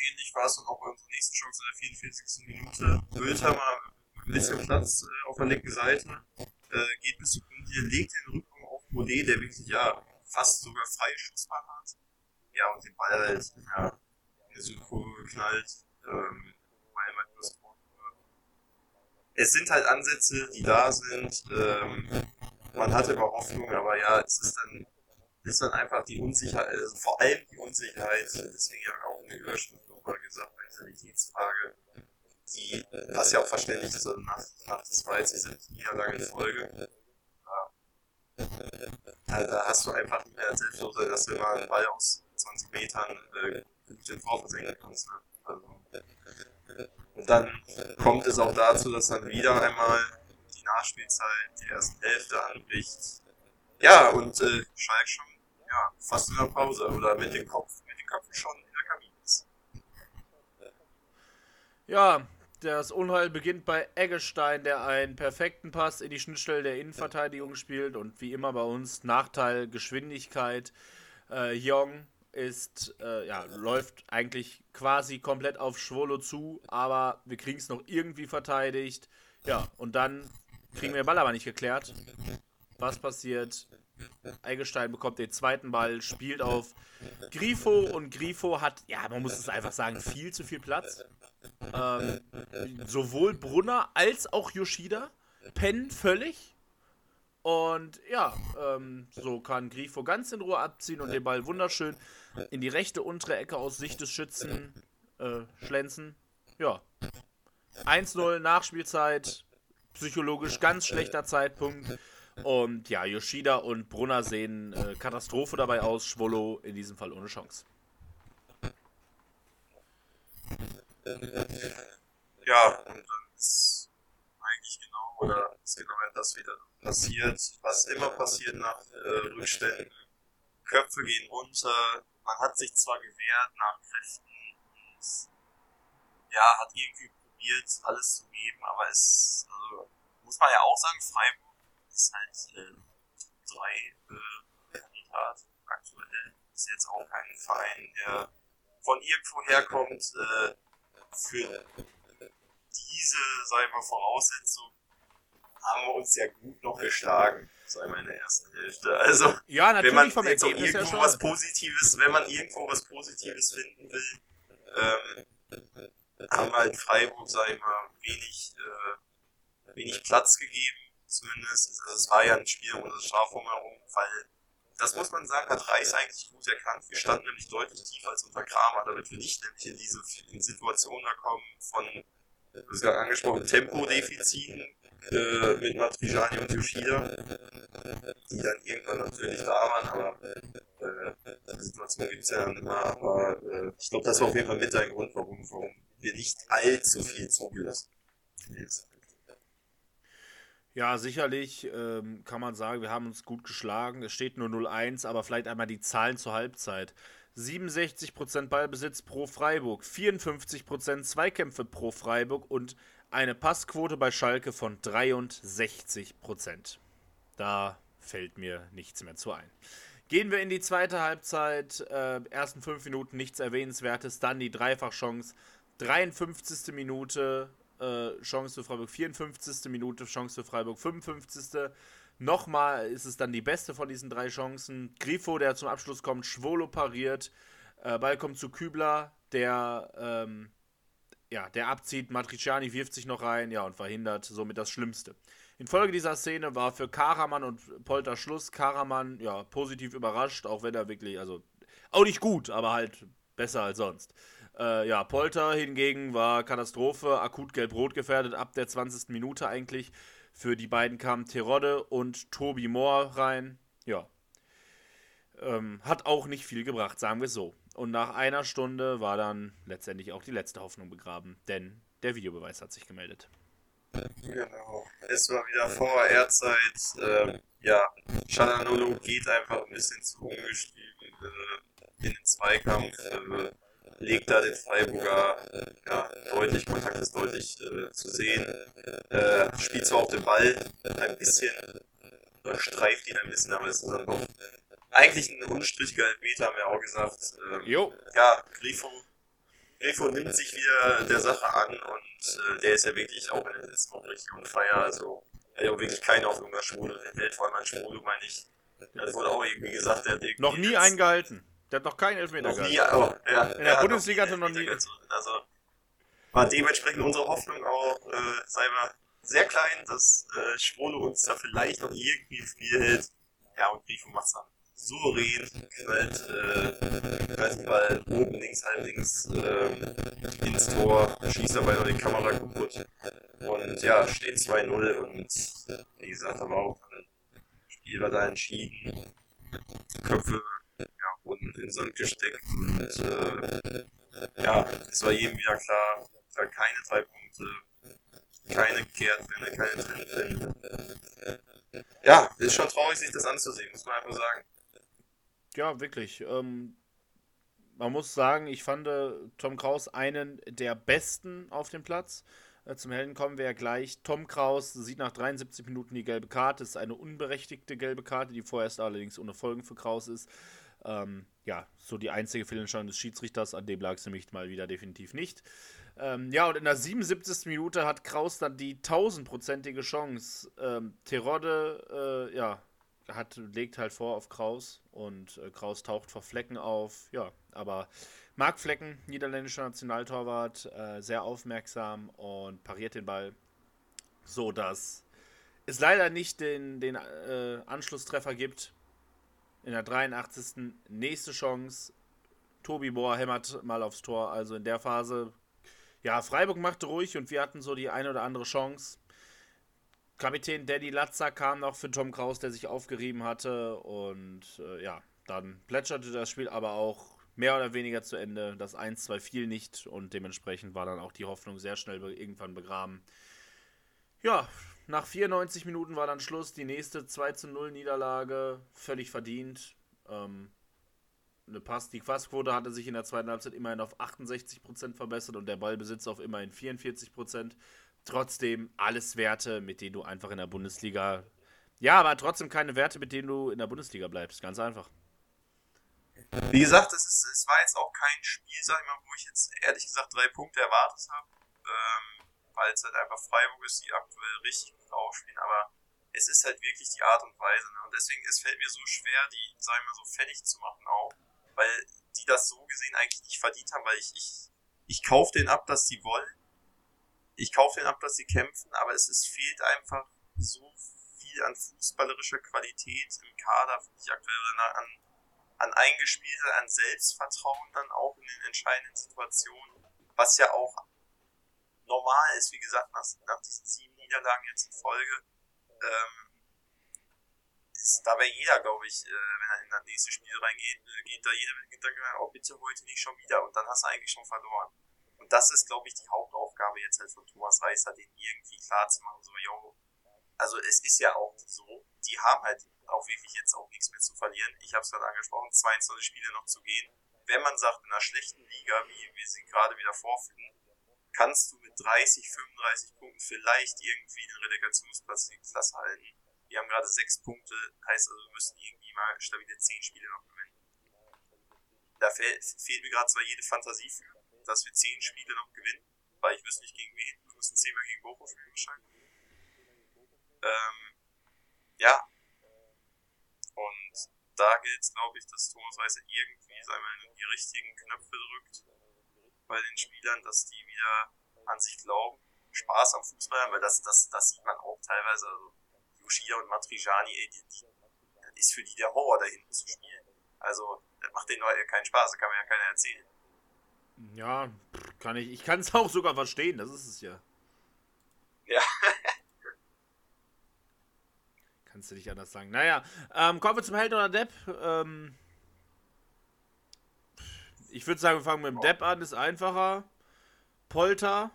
Ähnlich war es dann auch bei unserer nächsten Chance in der 44. Minute. Wildhammer ein bisschen Platz äh, auf der linken Seite, äh, geht bis zur Grundlinie, legt den Rücken auf Monet, der wirklich ja fast sogar freie Schussbahn hat. Ja, und den Ball halt ja, in die Südkurve geknallt. Ähm, es sind halt Ansätze, die da sind. Ähm, man hatte immer Hoffnung, aber ja, es ist dann, ist dann einfach die Unsicherheit, also vor allem die Unsicherheit, deswegen ja auch eine Überschrift nochmal gesagt, Mentalitätsfrage, die, was ja auch verständlich ist, also nach, nach zwei, diese Niederlage in Folge. Ja. Da hast du einfach nicht mehr Selbstloser, dass du mal einen Ball aus 20 Metern äh, gut in Tor versenken kannst. Ne? Also, und dann kommt es auch dazu, dass dann wieder einmal die Nachspielzeit, die erste Hälfte anbricht. Ja, und äh, Schalke schon ja, fast in der Pause oder mit dem Kopf, mit dem Kopf schon in der Kabine ist. Ja, das Unheil beginnt bei Eggestein, der einen perfekten Pass in die Schnittstelle der Innenverteidigung spielt und wie immer bei uns Nachteil Geschwindigkeit. Äh, Jong ist, äh, ja, läuft eigentlich quasi komplett auf Schwolo zu, aber wir kriegen es noch irgendwie verteidigt. Ja, und dann kriegen wir den Ball aber nicht geklärt. Was passiert? Eggestein bekommt den zweiten Ball, spielt auf Grifo und Grifo hat, ja, man muss es einfach sagen, viel zu viel Platz. Ähm, sowohl Brunner als auch Yoshida pennen völlig. Und ja, ähm, so kann Grifo ganz in Ruhe abziehen und den Ball wunderschön in die rechte untere Ecke aus Sicht des Schützen äh, schlänzen. Ja. 1-0 Nachspielzeit. Psychologisch ganz schlechter Zeitpunkt. Und ja, Yoshida und Brunner sehen äh, Katastrophe dabei aus. Schwolo in diesem Fall ohne Chance. Ja, und dann ist eigentlich genau, oder ist genau das wieder passiert, was immer passiert nach äh, Rückständen. Köpfe gehen runter, man hat sich zwar gewehrt nach Kräften und ja, hat irgendwie probiert, alles zu geben, aber es, also, muss man ja auch sagen, Freiburg ist halt äh, drei äh, Kandidat aktuell. Ist jetzt auch kein Verein, der von irgendwo herkommt, äh, für diese, sag ich mal, Voraussetzung haben wir uns ja gut noch geschlagen, sag ich in der ersten Hälfte. Also, ja, natürlich wenn man vom jetzt Ergebnis irgendwo ja was Positives, wenn man irgendwo was Positives finden will, ähm, haben wir in Freiburg, sag ich mal, wenig, äh, wenig Platz gegeben, zumindest. Also, es war ja ein Spiel ohne Strafraum herum, weil das muss man sagen, hat Reis eigentlich gut erkannt. Wir standen nämlich deutlich tiefer als unter Kramer, damit wir nicht nämlich in diese in Situationen kommen von, du hast gerade angesprochen, Tempodefiziten äh, mit Matrijani und Yoshida, die dann irgendwann natürlich da waren, aber äh, die Situation gibt es ja nicht mehr. Aber äh, ich glaube, das war auf jeden Fall mit ein Grund, warum, warum wir nicht allzu viel zugelassen haben. Ja, sicherlich ähm, kann man sagen, wir haben uns gut geschlagen. Es steht nur 0-1, aber vielleicht einmal die Zahlen zur Halbzeit. 67% Ballbesitz pro Freiburg, 54% Zweikämpfe pro Freiburg und eine Passquote bei Schalke von 63%. Da fällt mir nichts mehr zu ein. Gehen wir in die zweite Halbzeit. Äh, ersten fünf Minuten nichts Erwähnenswertes, dann die Dreifachchance. 53. Minute äh, Chance für Freiburg, 54. Minute Chance für Freiburg, 55. Nochmal ist es dann die beste von diesen drei Chancen. Grifo, der zum Abschluss kommt, Schwolo pariert. Äh, Ball kommt zu Kübler, der, ähm, ja, der abzieht. Matriciani wirft sich noch rein ja, und verhindert somit das Schlimmste. Infolge dieser Szene war für Karaman und Polter Schluss. Karaman, ja, positiv überrascht, auch wenn er wirklich, also, auch nicht gut, aber halt besser als sonst. Äh, ja, Polter hingegen war Katastrophe, akut gelb-rot gefährdet, ab der 20. Minute eigentlich. Für die beiden kamen Terodde und Tobi Moore rein. Ja. Ähm, hat auch nicht viel gebracht, sagen wir so. Und nach einer Stunde war dann letztendlich auch die letzte Hoffnung begraben, denn der Videobeweis hat sich gemeldet. Genau. Es war wieder VAR-Zeit. Ähm, ja, Chalanolo geht einfach ein bisschen zu ungestüm äh, in den Zweikampf. Äh, legt da den Freiburger ja, deutlich, Kontakt ist deutlich äh, zu sehen. Äh, spielt zwar auf den Ball ein bisschen, oder streift ihn ein bisschen, aber es ist dann doch eigentlich ein unstrittiger Elfmeter, haben wir auch gesagt. Ähm, jo. Ja, Grifo, Grifo nimmt sich wieder der Sache an und äh, der ist ja wirklich auch in der letzten Woche richtig on fire, also er hat ja auch wirklich keine Hoffnung mehr Schwule hält, vor allem an Schwule, meine ich. Das wurde auch irgendwie gesagt, der hat Noch nie jetzt- eingehalten. Der hat noch keinen Elfmeter noch nie, oh, ja, In der ja, Bundesliga hat er noch nie- Also, war dementsprechend unsere Hoffnung auch, äh, sei mal sehr klein, dass äh, Schwole uns da vielleicht noch irgendwie im Spiel hält. Ja, und Grifo macht's dann souverän, knallt, äh, knallt den Ball oben links, halb links ähm, ins Tor, schießt dabei noch die Kamera kaputt. Und ja, steht 2-0 und wie gesagt, aber auch ein Spiel war da entschieden. Köpfe wurden in Sand gesteckt und äh, ja, es war jedem wieder klar, da keine drei Punkte, keine Kehrtwende, keine Trendwende. Ja, ist schon traurig, sich das anzusehen, muss man einfach sagen. Ja, wirklich. Ähm, man muss sagen, ich fand äh, Tom Kraus einen der besten auf dem Platz. Äh, zum Helden kommen wir ja gleich. Tom Kraus sieht nach 73 Minuten die gelbe Karte. Das ist eine unberechtigte gelbe Karte, die vorerst allerdings ohne Folgen für Kraus ist. Ähm, ja, so die einzige Fehlentscheidung des Schiedsrichters, an dem lag es nämlich mal wieder definitiv nicht. Ähm, ja, und in der 77. Minute hat Kraus dann die tausendprozentige Chance. Ähm, Terodde, äh, ja, hat, legt halt vor auf Kraus und äh, Kraus taucht vor Flecken auf. Ja, aber Marc Flecken, niederländischer Nationaltorwart, äh, sehr aufmerksam und pariert den Ball, so dass es leider nicht den, den äh, Anschlusstreffer gibt. In der 83. nächste Chance. Tobi Bohr hämmert mal aufs Tor. Also in der Phase, ja, Freiburg machte ruhig und wir hatten so die eine oder andere Chance. Kapitän Daddy Latzer kam noch für Tom Kraus, der sich aufgerieben hatte. Und äh, ja, dann plätscherte das Spiel aber auch mehr oder weniger zu Ende. Das 1-2 fiel nicht und dementsprechend war dann auch die Hoffnung sehr schnell irgendwann begraben. Ja, nach 94 Minuten war dann Schluss. Die nächste 2 0 Niederlage, völlig verdient. Ähm, eine Pass, die Passquote hatte sich in der zweiten Halbzeit immerhin auf 68% verbessert und der Ballbesitz auf immerhin 44%. Trotzdem alles Werte, mit denen du einfach in der Bundesliga. Ja, aber trotzdem keine Werte, mit denen du in der Bundesliga bleibst. Ganz einfach. Wie gesagt, es, ist, es war jetzt auch kein Spiel, sag ich mal, wo ich jetzt ehrlich gesagt drei Punkte erwartet habe. Ähm, weil es halt einfach Freiburg ist, die aktuell richtig gut aufspielen, aber es ist halt wirklich die Art und Weise. Ne? Und deswegen, es fällt mir so schwer, die, sag ich mal, so fertig zu machen auch, weil die das so gesehen eigentlich nicht verdient haben, weil ich, ich, ich kaufe denen ab, dass die wollen. Ich kaufe denen ab, dass sie kämpfen, aber es, es fehlt einfach so viel an fußballerischer Qualität im Kader, finde ich aktuell, an, an, Eingespielter, an Selbstvertrauen dann auch in den entscheidenden Situationen, was ja auch normal ist, wie gesagt, nach, nach diesen sieben Niederlagen jetzt in Folge, ähm, ist, da wäre jeder, glaube ich, äh, wenn er in das nächste Spiel reingeht, äh, geht da jeder mit Gedanken, oh bitte heute nicht schon wieder und dann hast du eigentlich schon verloren. Und das ist, glaube ich, die Hauptaufgabe jetzt halt von Thomas Reißer, den irgendwie klar zu machen, so, yo, also es ist ja auch so, die haben halt auch wirklich jetzt auch nichts mehr zu verlieren. Ich habe es gerade angesprochen, 22 Spiele noch zu gehen. wenn man sagt, in einer schlechten Liga, wie wir sie gerade wieder vorfinden, kannst du mit 30, 35 Punkten vielleicht irgendwie den Relegationsplatz Klasse halten. Wir haben gerade sechs Punkte, heißt also, wir müssen irgendwie mal stabile zehn Spiele noch gewinnen. Da fehlt, fehlt mir gerade zwar jede Fantasie für, dass wir zehn Spiele noch gewinnen, weil ich wüsste nicht gegen wen. Wir müssen zehnmal gegen Bochum spielen wahrscheinlich. Ähm, ja. Und da gilt es, glaube ich, dass Thomas Weißer irgendwie einmal die richtigen Knöpfe drückt bei den Spielern, dass die wieder an sich glauben, Spaß am Fußball haben, weil das, das, das sieht man auch teilweise. Also Yoshida und Matrijani, ey, die, die, das ist für die der Horror, da hinten zu spielen. Also, das macht denen ja keinen Spaß, das kann mir ja keiner erzählen. Ja, kann ich. Ich kann es auch sogar verstehen, das ist es ja. Ja. Kannst du nicht anders sagen. Naja, ähm, kommen wir zum Held oder Depp. Ähm, ich würde sagen, wir fangen mit dem Depp an, ist einfacher. Polter.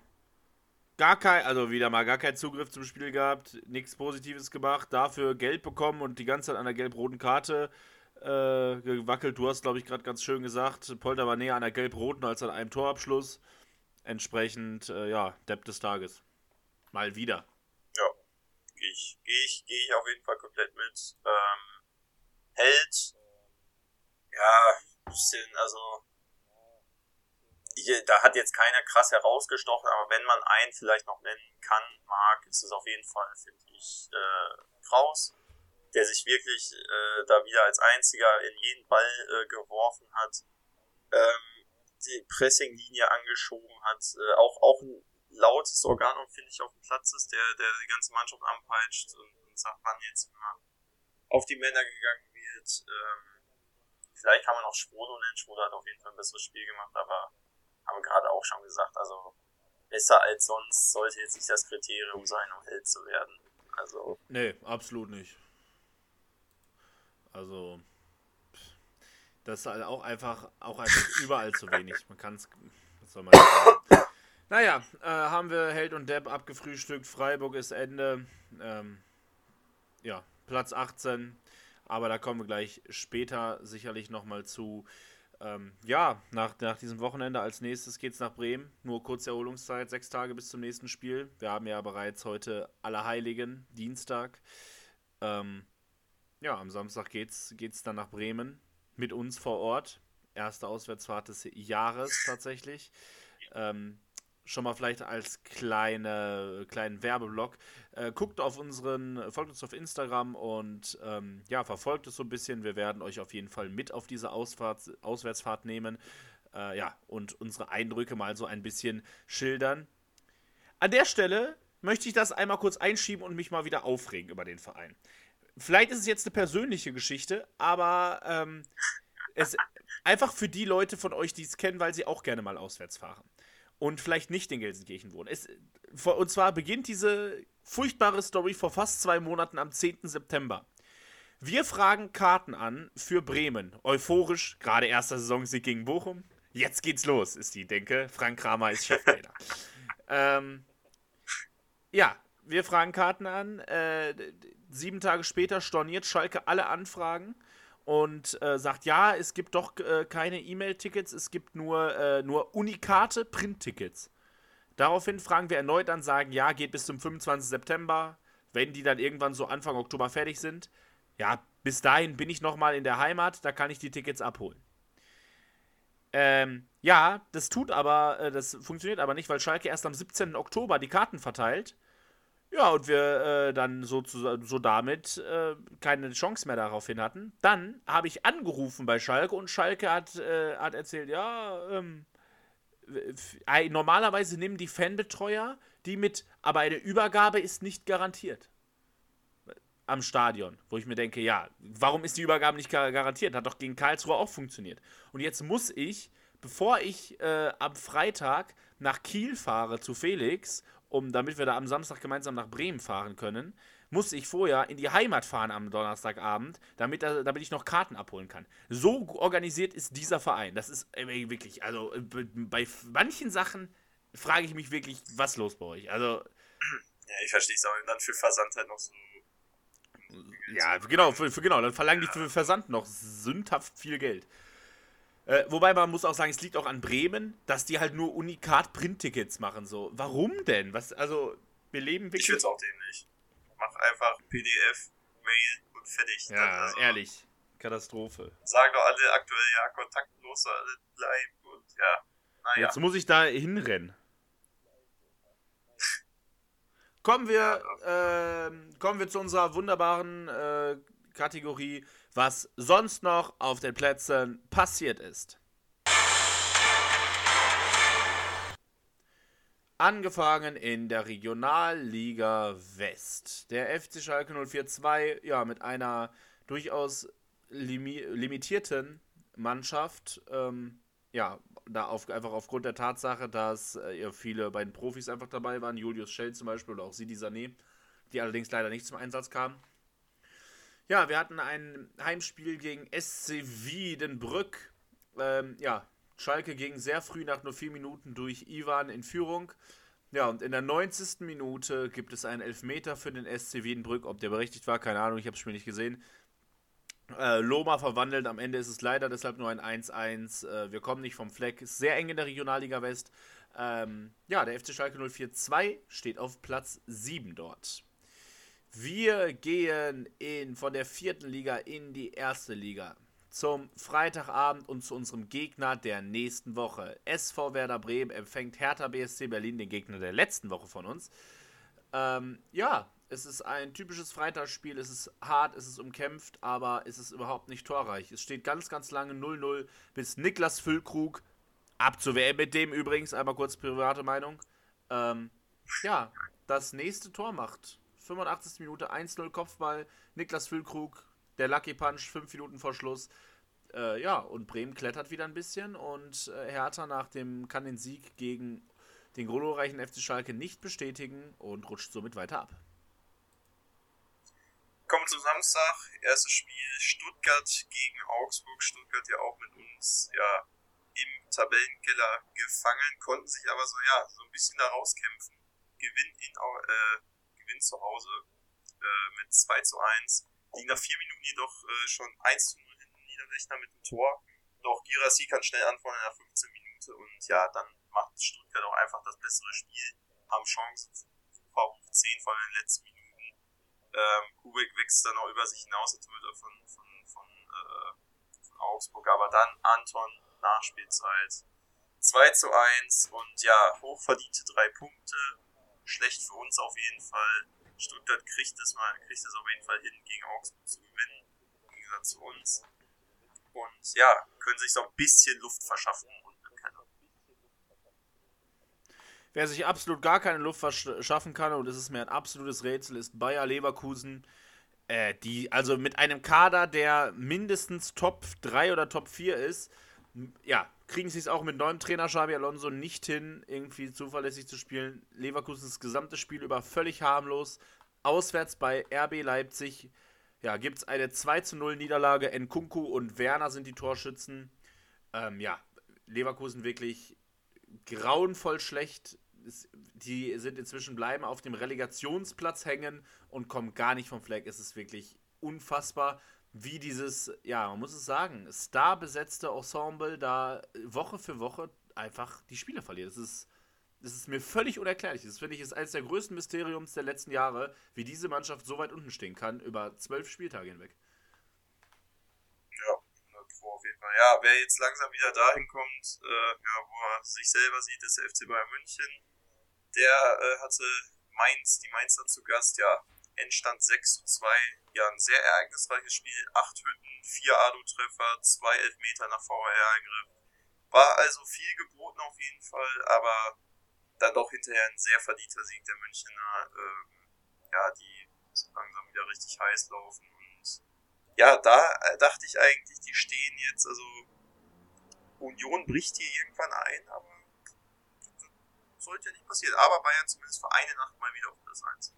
Gar kein, also wieder mal gar keinen Zugriff zum Spiel gehabt, nichts Positives gemacht, dafür Geld bekommen und die ganze Zeit an der gelb-roten Karte äh, gewackelt. Du hast, glaube ich, gerade ganz schön gesagt, Polter war näher an der gelb-roten als an einem Torabschluss. Entsprechend, äh, ja, Depp des Tages. Mal wieder. Ja, gehe ich, geh ich, geh ich auf jeden Fall komplett mit. Ähm, Held, ja, bisschen, also hier, da hat jetzt keiner krass herausgestochen, aber wenn man einen vielleicht noch nennen kann, mag, ist es auf jeden Fall, finde ich, äh, Kraus, der sich wirklich äh, da wieder als einziger in jeden Ball äh, geworfen hat, ähm, die Pressinglinie angeschoben hat, äh, auch, auch ein lautes Organ, finde ich, auf dem Platz ist, der, der die ganze Mannschaft anpeitscht und, und sagt, wann jetzt immer auf die Männer gegangen wird. Ähm, vielleicht kann man auch Schwodo nennen. Schwodo hat auf jeden Fall ein besseres Spiel gemacht, aber haben wir gerade auch schon gesagt, also besser als sonst sollte jetzt nicht das Kriterium sein, um Held zu werden. Also. Nee, absolut nicht. Also. Das ist halt auch einfach, auch einfach überall zu wenig. Man kann es. Was soll man sagen? Naja, äh, haben wir Held und Depp abgefrühstückt. Freiburg ist Ende. Ähm, ja, Platz 18. Aber da kommen wir gleich später sicherlich nochmal zu. Ähm, ja, nach, nach diesem Wochenende als nächstes geht es nach Bremen. Nur kurze Erholungszeit, sechs Tage bis zum nächsten Spiel. Wir haben ja bereits heute Allerheiligen, Dienstag. Ähm, ja, am Samstag geht es dann nach Bremen mit uns vor Ort. Erste Auswärtsfahrt des Jahres tatsächlich. Ähm, schon mal vielleicht als kleine, kleinen Werbeblock. Äh, guckt auf unseren, folgt uns auf Instagram und ähm, ja, verfolgt es so ein bisschen. Wir werden euch auf jeden Fall mit auf diese Ausfahrt, Auswärtsfahrt nehmen. Äh, ja, und unsere Eindrücke mal so ein bisschen schildern. An der Stelle möchte ich das einmal kurz einschieben und mich mal wieder aufregen über den Verein. Vielleicht ist es jetzt eine persönliche Geschichte, aber ähm, es einfach für die Leute von euch, die es kennen, weil sie auch gerne mal auswärts fahren und vielleicht nicht in Gelsenkirchen wohnen. Es, und zwar beginnt diese furchtbare Story vor fast zwei Monaten am 10. September. Wir fragen Karten an für Bremen. Euphorisch, gerade erster Saisonsieg gegen Bochum. Jetzt geht's los, ist die Denke. Frank Kramer ist Cheftrainer. ähm, ja, wir fragen Karten an. Äh, sieben Tage später storniert Schalke alle Anfragen und äh, sagt, ja, es gibt doch äh, keine E-Mail-Tickets, es gibt nur, äh, nur unikate Print-Tickets. Daraufhin fragen wir erneut an, sagen, ja, geht bis zum 25. September, wenn die dann irgendwann so Anfang Oktober fertig sind. Ja, bis dahin bin ich nochmal in der Heimat, da kann ich die Tickets abholen. Ähm, ja, das tut aber, äh, das funktioniert aber nicht, weil Schalke erst am 17. Oktober die Karten verteilt ja, und wir äh, dann so, so damit äh, keine Chance mehr darauf hin hatten. Dann habe ich angerufen bei Schalke und Schalke hat, äh, hat erzählt, ja, ähm, normalerweise nehmen die Fanbetreuer die mit, aber eine Übergabe ist nicht garantiert. Am Stadion, wo ich mir denke, ja, warum ist die Übergabe nicht garantiert? Hat doch gegen Karlsruhe auch funktioniert. Und jetzt muss ich, bevor ich äh, am Freitag nach Kiel fahre zu Felix um, damit wir da am Samstag gemeinsam nach Bremen fahren können, muss ich vorher in die Heimat fahren am Donnerstagabend, damit, damit ich noch Karten abholen kann. So organisiert ist dieser Verein. Das ist äh, wirklich, also äh, bei manchen Sachen frage ich mich wirklich, was los bei euch? Also. Ja, ich verstehe es auch. Und dann für Versand halt noch so. Ja, genau, für, für, genau, dann verlangen die für Versand noch sündhaft viel Geld. Äh, wobei man muss auch sagen, es liegt auch an Bremen, dass die halt nur Unikat-Print-Tickets machen. So, warum denn? Was, also, wir leben wirklich. Ich find's auch dämlich. Mach einfach PDF, Mail und fertig. Ja, also, ehrlich. Katastrophe. Sagen doch alle aktuell, ja, kontaktlos alle bleiben und ja. Naja. Jetzt muss ich da hinrennen. kommen wir, äh, kommen wir zu unserer wunderbaren äh, Kategorie, was sonst noch auf den Plätzen passiert ist. Angefangen in der Regionalliga West. Der FC Schalke 042, ja, mit einer durchaus limi limitierten Mannschaft, ähm, ja, da auf, einfach aufgrund der Tatsache, dass äh, viele bei den Profis einfach dabei waren, Julius Schell zum Beispiel oder auch Sidi Sané, die allerdings leider nicht zum Einsatz kamen. Ja, wir hatten ein Heimspiel gegen SC Wiedenbrück. Ähm, ja, Schalke ging sehr früh nach nur vier Minuten durch Ivan in Führung. Ja, und in der 90. Minute gibt es einen Elfmeter für den SC Wiedenbrück. Ob der berechtigt war, keine Ahnung, ich habe es mir nicht gesehen. Äh, Loma verwandelt, am Ende ist es leider deshalb nur ein 1-1. Äh, wir kommen nicht vom Fleck, ist sehr eng in der Regionalliga West. Ähm, ja, der FC Schalke 042 steht auf Platz 7 dort. Wir gehen in, von der vierten Liga in die erste Liga. Zum Freitagabend und zu unserem Gegner der nächsten Woche. SV Werder Bremen empfängt Hertha BSC Berlin, den Gegner der letzten Woche von uns. Ähm, ja, es ist ein typisches Freitagsspiel. Es ist hart, es ist umkämpft, aber es ist überhaupt nicht torreich. Es steht ganz, ganz lange 0-0 bis Niklas Füllkrug abzuwehren. Mit dem übrigens, einmal kurz private Meinung, ähm, ja, das nächste Tor macht. 85. Minute 1-0 Kopfball. Niklas Füllkrug, der Lucky Punch, 5 Minuten vor Schluss. Äh, ja, und Bremen klettert wieder ein bisschen und äh, Hertha nach dem kann den Sieg gegen den glorreichen FC Schalke nicht bestätigen und rutscht somit weiter ab. Kommen zum Samstag, erstes Spiel Stuttgart gegen Augsburg. Stuttgart ja auch mit uns ja im Tabellenkeller gefangen, konnten sich aber so ja so ein bisschen da rauskämpfen. Gewinn in äh, Gewinn zu Hause äh, mit 2 zu 1. Liegen nach vier Minuten jedoch äh, schon 1 zu 0 hinten Niederlechner mit dem Tor. Doch Girassi kann schnell in der 15 Minute und ja, dann macht Stuttgart auch einfach das bessere Spiel, haben Chancen Super hoch 10 von den letzten Minuten ähm, Kubik wächst dann auch über sich hinaus als Torhüter von, von, von, äh, von Augsburg. Aber dann Anton, Nachspielzeit 2 zu 1 und ja, hochverdiente drei Punkte. Schlecht für uns auf jeden Fall. Stuttgart kriegt es mal, kriegt es auf jeden Fall hin, gegen Augsburg zu gewinnen. Im Gegensatz zu uns. Und ja, können sich so ein bisschen Luft verschaffen Wer sich absolut gar keine Luft verschaffen kann, und das ist mir ein absolutes Rätsel, ist Bayer Leverkusen. Äh, die, also mit einem Kader, der mindestens Top 3 oder Top 4 ist, ja, kriegen sie es auch mit neuem Trainer Xabi Alonso nicht hin, irgendwie zuverlässig zu spielen. Leverkusens gesamtes Spiel über völlig harmlos. Auswärts bei RB Leipzig, ja, gibt es eine 2 zu 0 Niederlage. Nkunku und Werner sind die Torschützen. Ähm, ja, Leverkusen wirklich grauenvoll schlecht die sind inzwischen bleiben auf dem Relegationsplatz hängen und kommen gar nicht vom Fleck. Es ist wirklich unfassbar, wie dieses, ja, man muss es sagen, starbesetzte Ensemble da Woche für Woche einfach die Spiele verliert. Das ist, das ist mir völlig unerklärlich. Das finde ich ist eines der größten Mysteriums der letzten Jahre, wie diese Mannschaft so weit unten stehen kann, über zwölf Spieltage hinweg. Ja, auf jeden Fall. Ja, wer jetzt langsam wieder dahin kommt, äh, ja, wo er sich selber sieht, ist der FC Bayern München der äh, hatte Mainz, die Mainzer zu Gast, ja, Endstand 6 zu 2, ja, ein sehr ereignisreiches Spiel, 8 Hütten, 4 Alu-Treffer, 2 Elfmeter nach VR-Eingriff. War also viel geboten auf jeden Fall, aber dann doch hinterher ein sehr verdienter Sieg der Münchner, ähm, ja, die so langsam wieder richtig heiß laufen und ja, da äh, dachte ich eigentlich, die stehen jetzt, also Union bricht hier irgendwann ein, aber sollte ja nicht passieren. Aber Bayern zumindest für eine Nacht mal wieder auf Platz 1.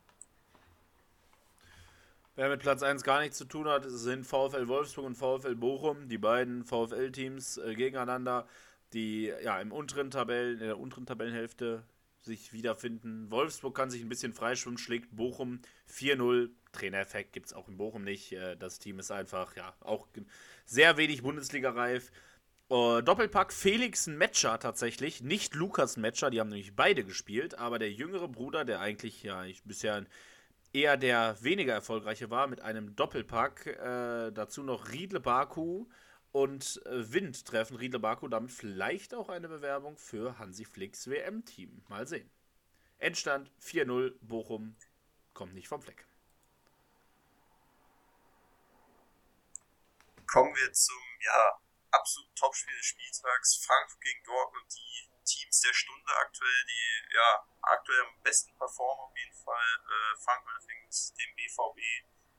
Wer mit Platz 1 gar nichts zu tun hat, sind VfL Wolfsburg und VfL Bochum, die beiden VfL-Teams äh, gegeneinander, die ja im unteren Tabellen, in der unteren Tabellenhälfte sich wiederfinden. Wolfsburg kann sich ein bisschen freischwimmen, schlägt Bochum 4-0. Trainereffekt gibt es auch in Bochum nicht. Äh, das Team ist einfach ja auch sehr wenig Bundesliga-reif. Uh, Doppelpack Felix Metscher tatsächlich, nicht Lukas Metscher, die haben nämlich beide gespielt, aber der jüngere Bruder, der eigentlich ja bisher eher der weniger erfolgreiche war, mit einem Doppelpack, äh, dazu noch Riedle Baku und äh, Wind treffen. Riedle Baku damit vielleicht auch eine Bewerbung für Hansi Flicks WM-Team. Mal sehen. Endstand 4-0, Bochum kommt nicht vom Fleck. Kommen wir zum, ja, absoluten Topspiel des Spieltags. Frankfurt gegen Dortmund, die Teams der Stunde aktuell, die ja aktuell am besten performen auf jeden Fall. Äh, Frankfurt empfängt den BVB.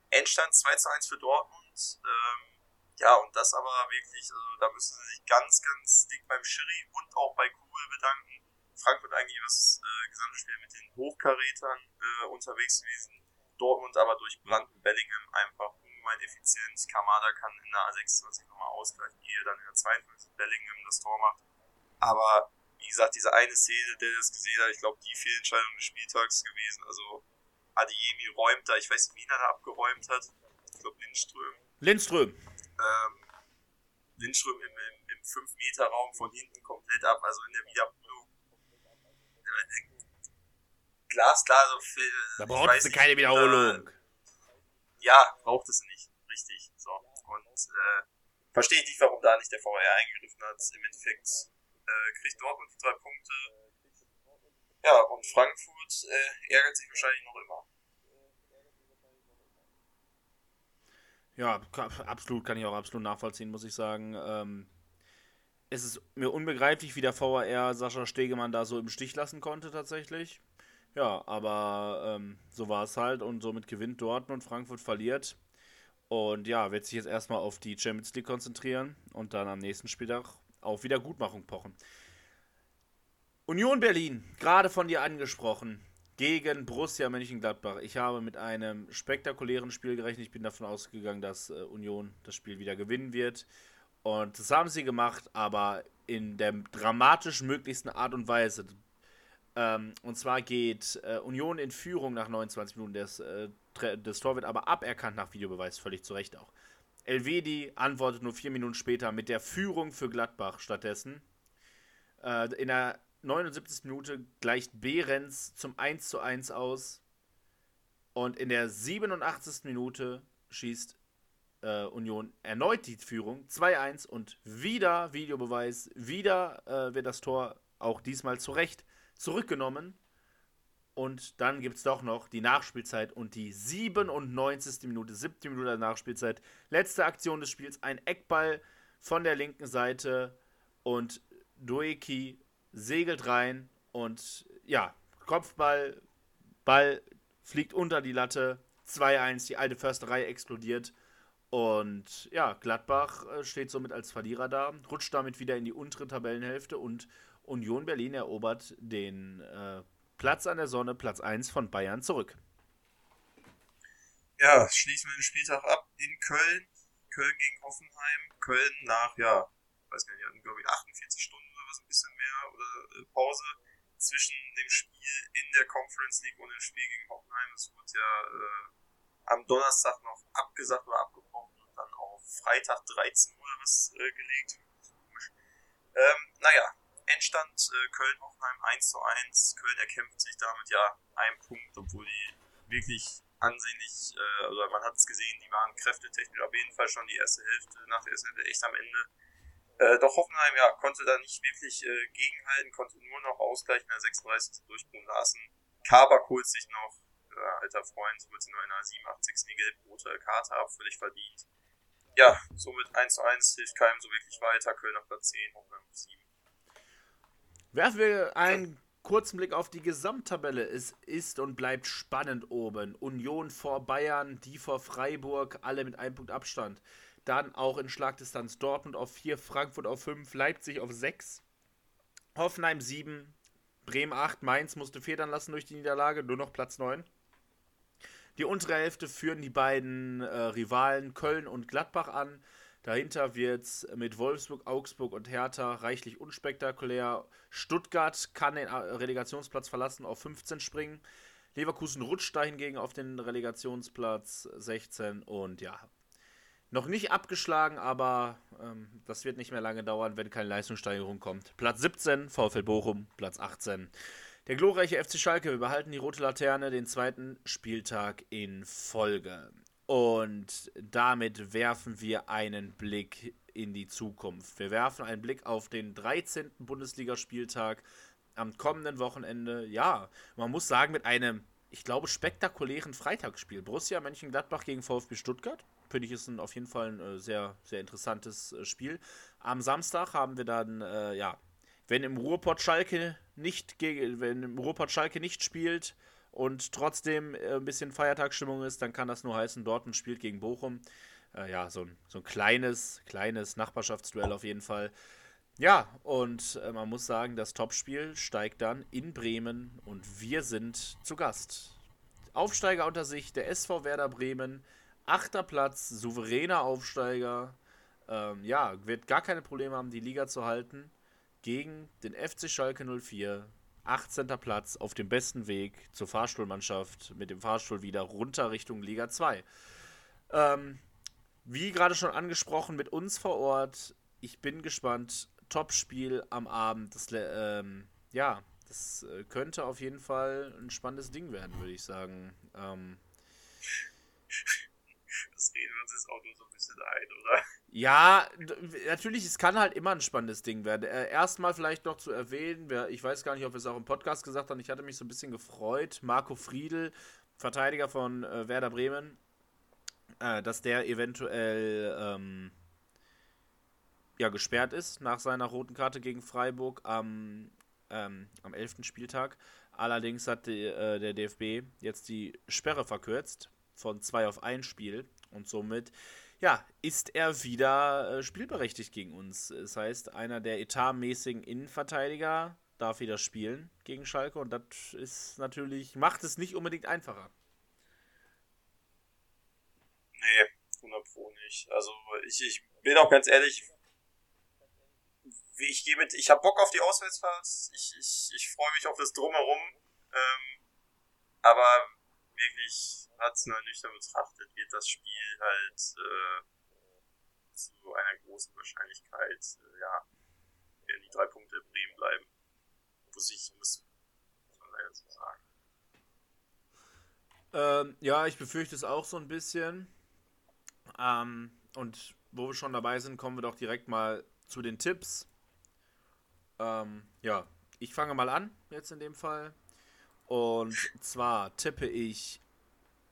Endstand 2 zu 1 für Dortmund. Ähm, ja, und das aber wirklich, also da müssen sie sich ganz, ganz dick beim Schiri und auch bei Kugel bedanken. Frankfurt eigentlich das äh, gesamte Spiel mit den Hochkarätern äh, unterwegs gewesen. Dortmund aber durch Branden Bellingham einfach ungemein effizient. Kamada kann in der A26 nochmal ausgleichen, ehe dann in der 52 Bellingham das Tor macht. Aber wie gesagt, diese eine Szene, der das gesehen hat, ich glaube, die Fehlentscheidung des Spieltags gewesen. Also Adiemi räumt da, ich weiß nicht, wie er da abgeräumt hat. Ich glaube, Lindström. Lindström. Ähm, Lindström im, im, im 5-Meter-Raum von hinten komplett ab, also in der Wiederholung. Äh, glasklar, so viel. Da braucht sie keine Wiederholung. Äh, ja, braucht es nicht. Richtig. So. Und äh, verstehe ich nicht, warum da nicht der VR eingegriffen hat. Im Endeffekt äh, kriegt Dortmund die drei Punkte. Ja, und Frankfurt äh, ärgert sich wahrscheinlich noch immer. Ja, absolut, kann ich auch absolut nachvollziehen, muss ich sagen. Ähm, es ist mir unbegreiflich, wie der VAR Sascha Stegemann da so im Stich lassen konnte, tatsächlich. Ja, aber ähm, so war es halt und somit gewinnt Dortmund, Frankfurt verliert. Und ja, wird sich jetzt erstmal auf die Champions League konzentrieren und dann am nächsten Spieltag auf Wiedergutmachung pochen. Union Berlin, gerade von dir angesprochen, gegen Borussia Mönchengladbach. Ich habe mit einem spektakulären Spiel gerechnet. Ich bin davon ausgegangen, dass äh, Union das Spiel wieder gewinnen wird. Und das haben sie gemacht, aber in der dramatisch möglichsten Art und Weise. Ähm, und zwar geht äh, Union in Führung nach 29 Minuten. Das, äh, das Tor wird aber aberkannt nach Videobeweis, völlig zu Recht auch. Elvedi antwortet nur vier Minuten später mit der Führung für Gladbach stattdessen. Äh, in der 79. Minute gleicht Behrens zum 1 zu 1 aus. Und in der 87. Minute schießt äh, Union erneut die Führung 2-1 und wieder Videobeweis, wieder äh, wird das Tor auch diesmal zurecht zurückgenommen. Und dann gibt es doch noch die Nachspielzeit und die 97. Minute, 7. Minute der Nachspielzeit. Letzte Aktion des Spiels, ein Eckball von der linken Seite und Doeki segelt rein und ja, Kopfball, Ball fliegt unter die Latte, 2-1, die alte Försterei explodiert und ja, Gladbach äh, steht somit als Verlierer da, rutscht damit wieder in die untere Tabellenhälfte und Union Berlin erobert den äh, Platz an der Sonne, Platz 1 von Bayern zurück. Ja, schließen wir den Spieltag ab in Köln. Köln gegen Hoffenheim. Köln nach, ja, weiß gar nicht, glaube ich 48 Stunden oder was, ein bisschen mehr oder äh, Pause zwischen dem Spiel in der Conference League und dem Spiel gegen Hoffenheim. Es wurde ja äh, am Donnerstag noch abgesagt oder abgebrochen und dann auf Freitag 13 Uhr was äh, gelegt. Komisch. Ähm, naja, Endstand äh, Köln-Hoffenheim 1 zu 1. Köln erkämpft sich damit ja einen Punkt, obwohl die wirklich ansehnlich, äh, also man hat es gesehen, die waren kräftetechnisch auf jeden Fall schon die erste Hälfte, nach der ersten Hälfte echt am Ende. Äh, doch Hoffenheim ja, konnte da nicht wirklich äh, gegenhalten, konnte nur noch ausgleichen, der 36. durchbringen lassen. Kabak holt sich noch, äh, alter Freund, holt sich nur in der 87. die gelb-rote Karte ab, völlig verdient. Ja, somit 1 zu 1 hilft keinem so wirklich weiter, Köln auf Platz 10, Hoffenheim auf 7. Werfen wir einen kurzen Blick auf die Gesamttabelle. Es ist und bleibt spannend oben. Union vor Bayern, die vor Freiburg, alle mit einem Punkt Abstand. Dann auch in Schlagdistanz Dortmund auf 4, Frankfurt auf 5, Leipzig auf 6, Hoffenheim 7, Bremen 8, Mainz musste federn lassen durch die Niederlage, nur noch Platz 9. Die untere Hälfte führen die beiden äh, Rivalen Köln und Gladbach an. Dahinter wird es mit Wolfsburg, Augsburg und Hertha reichlich unspektakulär. Stuttgart kann den äh, Relegationsplatz verlassen, auf 15 springen. Leverkusen rutscht da hingegen auf den Relegationsplatz 16 und ja. noch nicht abgeschlagen, aber ähm, das wird nicht mehr lange dauern, wenn keine Leistungssteigerung kommt. Platz 17, VfL Bochum, Platz 18. Der glorreiche FC Schalke, wir behalten die rote Laterne den zweiten Spieltag in Folge. Und damit werfen wir einen Blick in die Zukunft. Wir werfen einen Blick auf den 13. Bundesligaspieltag am kommenden Wochenende. Ja, man muss sagen, mit einem, ich glaube, spektakulären Freitagsspiel. Borussia Mönchengladbach gegen VfB Stuttgart. Finde ich, ist ein, auf jeden Fall ein äh, sehr, sehr interessantes äh, Spiel. Am Samstag haben wir dann, äh, ja, wenn im Ruhrpott Schalke nicht wenn im Ruhrpott Schalke nicht spielt und trotzdem äh, ein bisschen Feiertagsstimmung ist, dann kann das nur heißen, Dortmund spielt gegen Bochum. Äh, ja, so ein, so ein kleines, kleines Nachbarschaftsduell auf jeden Fall. Ja, und äh, man muss sagen, das Topspiel steigt dann in Bremen und wir sind zu Gast. Aufsteiger unter sich, der SV Werder Bremen Achter Platz, souveräner Aufsteiger. Ähm, ja, wird gar keine Probleme haben, die Liga zu halten. Gegen den FC Schalke 04. 18. Platz auf dem besten Weg zur Fahrstuhlmannschaft mit dem Fahrstuhl wieder runter Richtung Liga 2. Ähm, wie gerade schon angesprochen, mit uns vor Ort. Ich bin gespannt. Topspiel am Abend. Das, ähm, ja, das äh, könnte auf jeden Fall ein spannendes Ding werden, würde ich sagen. Ähm, das reden wir uns jetzt auch nur so ein bisschen ein, oder? Ja, natürlich, es kann halt immer ein spannendes Ding werden. Äh, erstmal vielleicht noch zu erwähnen, ich weiß gar nicht, ob wir es auch im Podcast gesagt haben, ich hatte mich so ein bisschen gefreut, Marco Friedl, Verteidiger von äh, Werder Bremen, äh, dass der eventuell ähm, ja, gesperrt ist nach seiner roten Karte gegen Freiburg am, ähm, am 11. Spieltag. Allerdings hat die, äh, der DFB jetzt die Sperre verkürzt von zwei auf ein Spiel und somit ja, ist er wieder äh, spielberechtigt gegen uns. Das heißt, einer der etatmäßigen Innenverteidiger darf wieder spielen gegen Schalke und das ist natürlich, macht es nicht unbedingt einfacher. Nee, 100 Pro nicht. Also ich, ich bin auch ganz ehrlich, ich gehe mit, ich habe Bock auf die Auswärtsfahrt, ich, ich, ich freue mich auf das Drumherum, ähm, aber wirklich rational nüchtern betrachtet, wird das Spiel halt äh, zu einer großen Wahrscheinlichkeit, äh, ja, werden die drei Punkte Bremen bleiben. Muss ich, muss, muss man leider so sagen. Ähm, ja, ich befürchte es auch so ein bisschen. Ähm, und wo wir schon dabei sind, kommen wir doch direkt mal zu den Tipps. Ähm, ja, ich fange mal an, jetzt in dem Fall. Und zwar tippe ich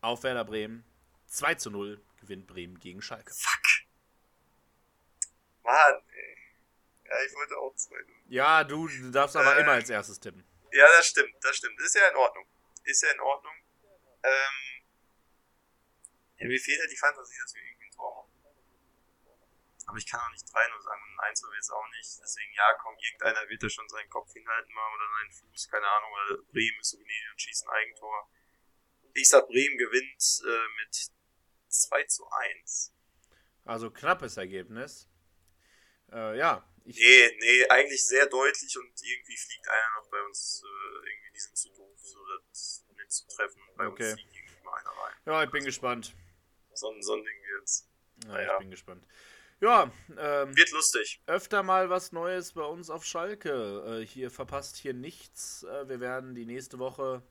auf Werder Bremen. 2 zu 0 gewinnt Bremen gegen Schalke. Fuck. Mann, ey. Ja, ich wollte auch 2 0. Ja, du darfst aber äh, immer als erstes tippen. Ja, das stimmt, das stimmt. Ist ja in Ordnung. Ist ja in Ordnung. Ähm, ja, mir fehlt ja die Fantasie, dass wir irgendwie ein Tor machen. Aber ich kann auch nicht 3-0 sagen und 1 0 jetzt auch nicht. Deswegen, ja, komm, irgendeiner wird da schon seinen Kopf hinhalten mal oder seinen Fuß, keine Ahnung, oder Bremen ist so gnädig und schießt ein Eigentor. Ich sag, Bremen gewinnt äh, mit 2 zu 1. Also knappes Ergebnis. Äh, ja. Ich nee, nee, eigentlich sehr deutlich und irgendwie fliegt einer noch bei uns, äh, irgendwie, die sind zu doof, so das nicht zu treffen. Bei okay. uns fliegt irgendwie mal einer rein. Ja, ich bin also, gespannt. So ein, so ein Ding wird's. Ja, naja. ich bin gespannt. Ja, ähm, wird lustig. Öfter mal was Neues bei uns auf Schalke. Äh, hier verpasst hier nichts. Äh, wir werden die nächste Woche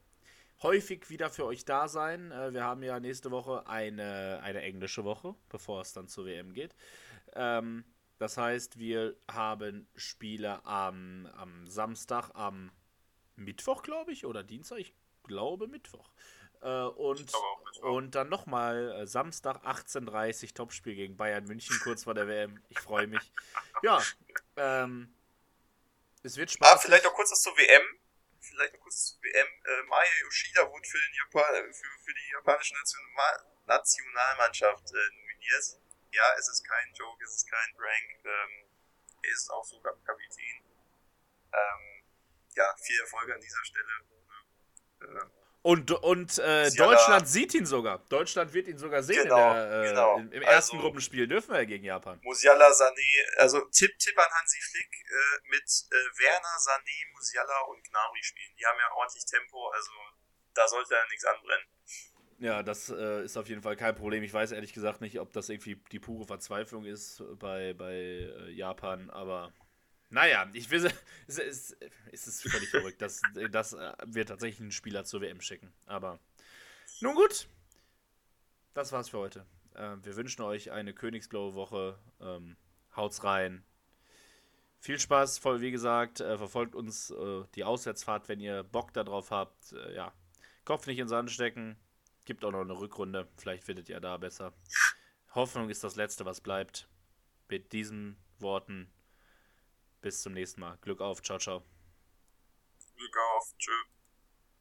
häufig wieder für euch da sein. Äh, wir haben ja nächste Woche eine, eine englische Woche, bevor es dann zur WM geht. Ähm, das heißt, wir haben Spiele am, am Samstag, am Mittwoch, glaube ich, oder Dienstag, ich glaube Mittwoch. Äh, und, und dann nochmal äh, Samstag 18.30 Uhr Topspiel gegen Bayern München, kurz vor der WM. Ich freue mich. Ja, ähm, es wird spannend. Ah, vielleicht auch kurz was zur WM vielleicht noch kurz zu WM. Äh, Maya Yoshida wurde für, den Japan äh, für, für die japanische National Nationalmannschaft äh, nominiert. Ja, es ist kein Joke, es ist kein Prank. Ähm, er ist auch sogar Kapitän. Ähm, ja, viel Erfolg an dieser Stelle. Äh, und, und äh, Deutschland sieht ihn sogar. Deutschland wird ihn sogar sehen genau, der, äh, genau. im, ersten also, Gruppenspiel. Dürfen wir gegen Japan. Musiala, Sané, also Tipp, Tipp an Hansi Flick äh, mit äh, Werner, Sané, Musiala und Gnabry spielen. Die haben ja ordentlich Tempo, also da sollte ja nichts anbrennen. Ja, das äh, ist auf jeden Fall kein Problem. Ich weiß ehrlich gesagt nicht, ob das irgendwie die pure Verzweiflung ist bei, bei äh, Japan, aber naja, ich will, es ist, es ist völlig verrückt, dass, dass wir tatsächlich einen Spieler zur WM schicken. Aber nun gut, das war's für heute. Äh, wir wünschen euch eine königsblaue Woche. Ähm, haut's rein. Viel Spaß, voll wie gesagt. Äh, verfolgt uns äh, die Auswärtsfahrt, wenn ihr Bock darauf habt. Äh, ja, Kopf nicht in den Sand stecken. Gibt auch noch eine Rückrunde. Vielleicht findet ihr da besser. Hoffnung ist das Letzte, was bleibt. Mit diesen Worten. Bis zum nächsten Mal. Glück auf. Ciao, ciao. Glück auf. Tschüss.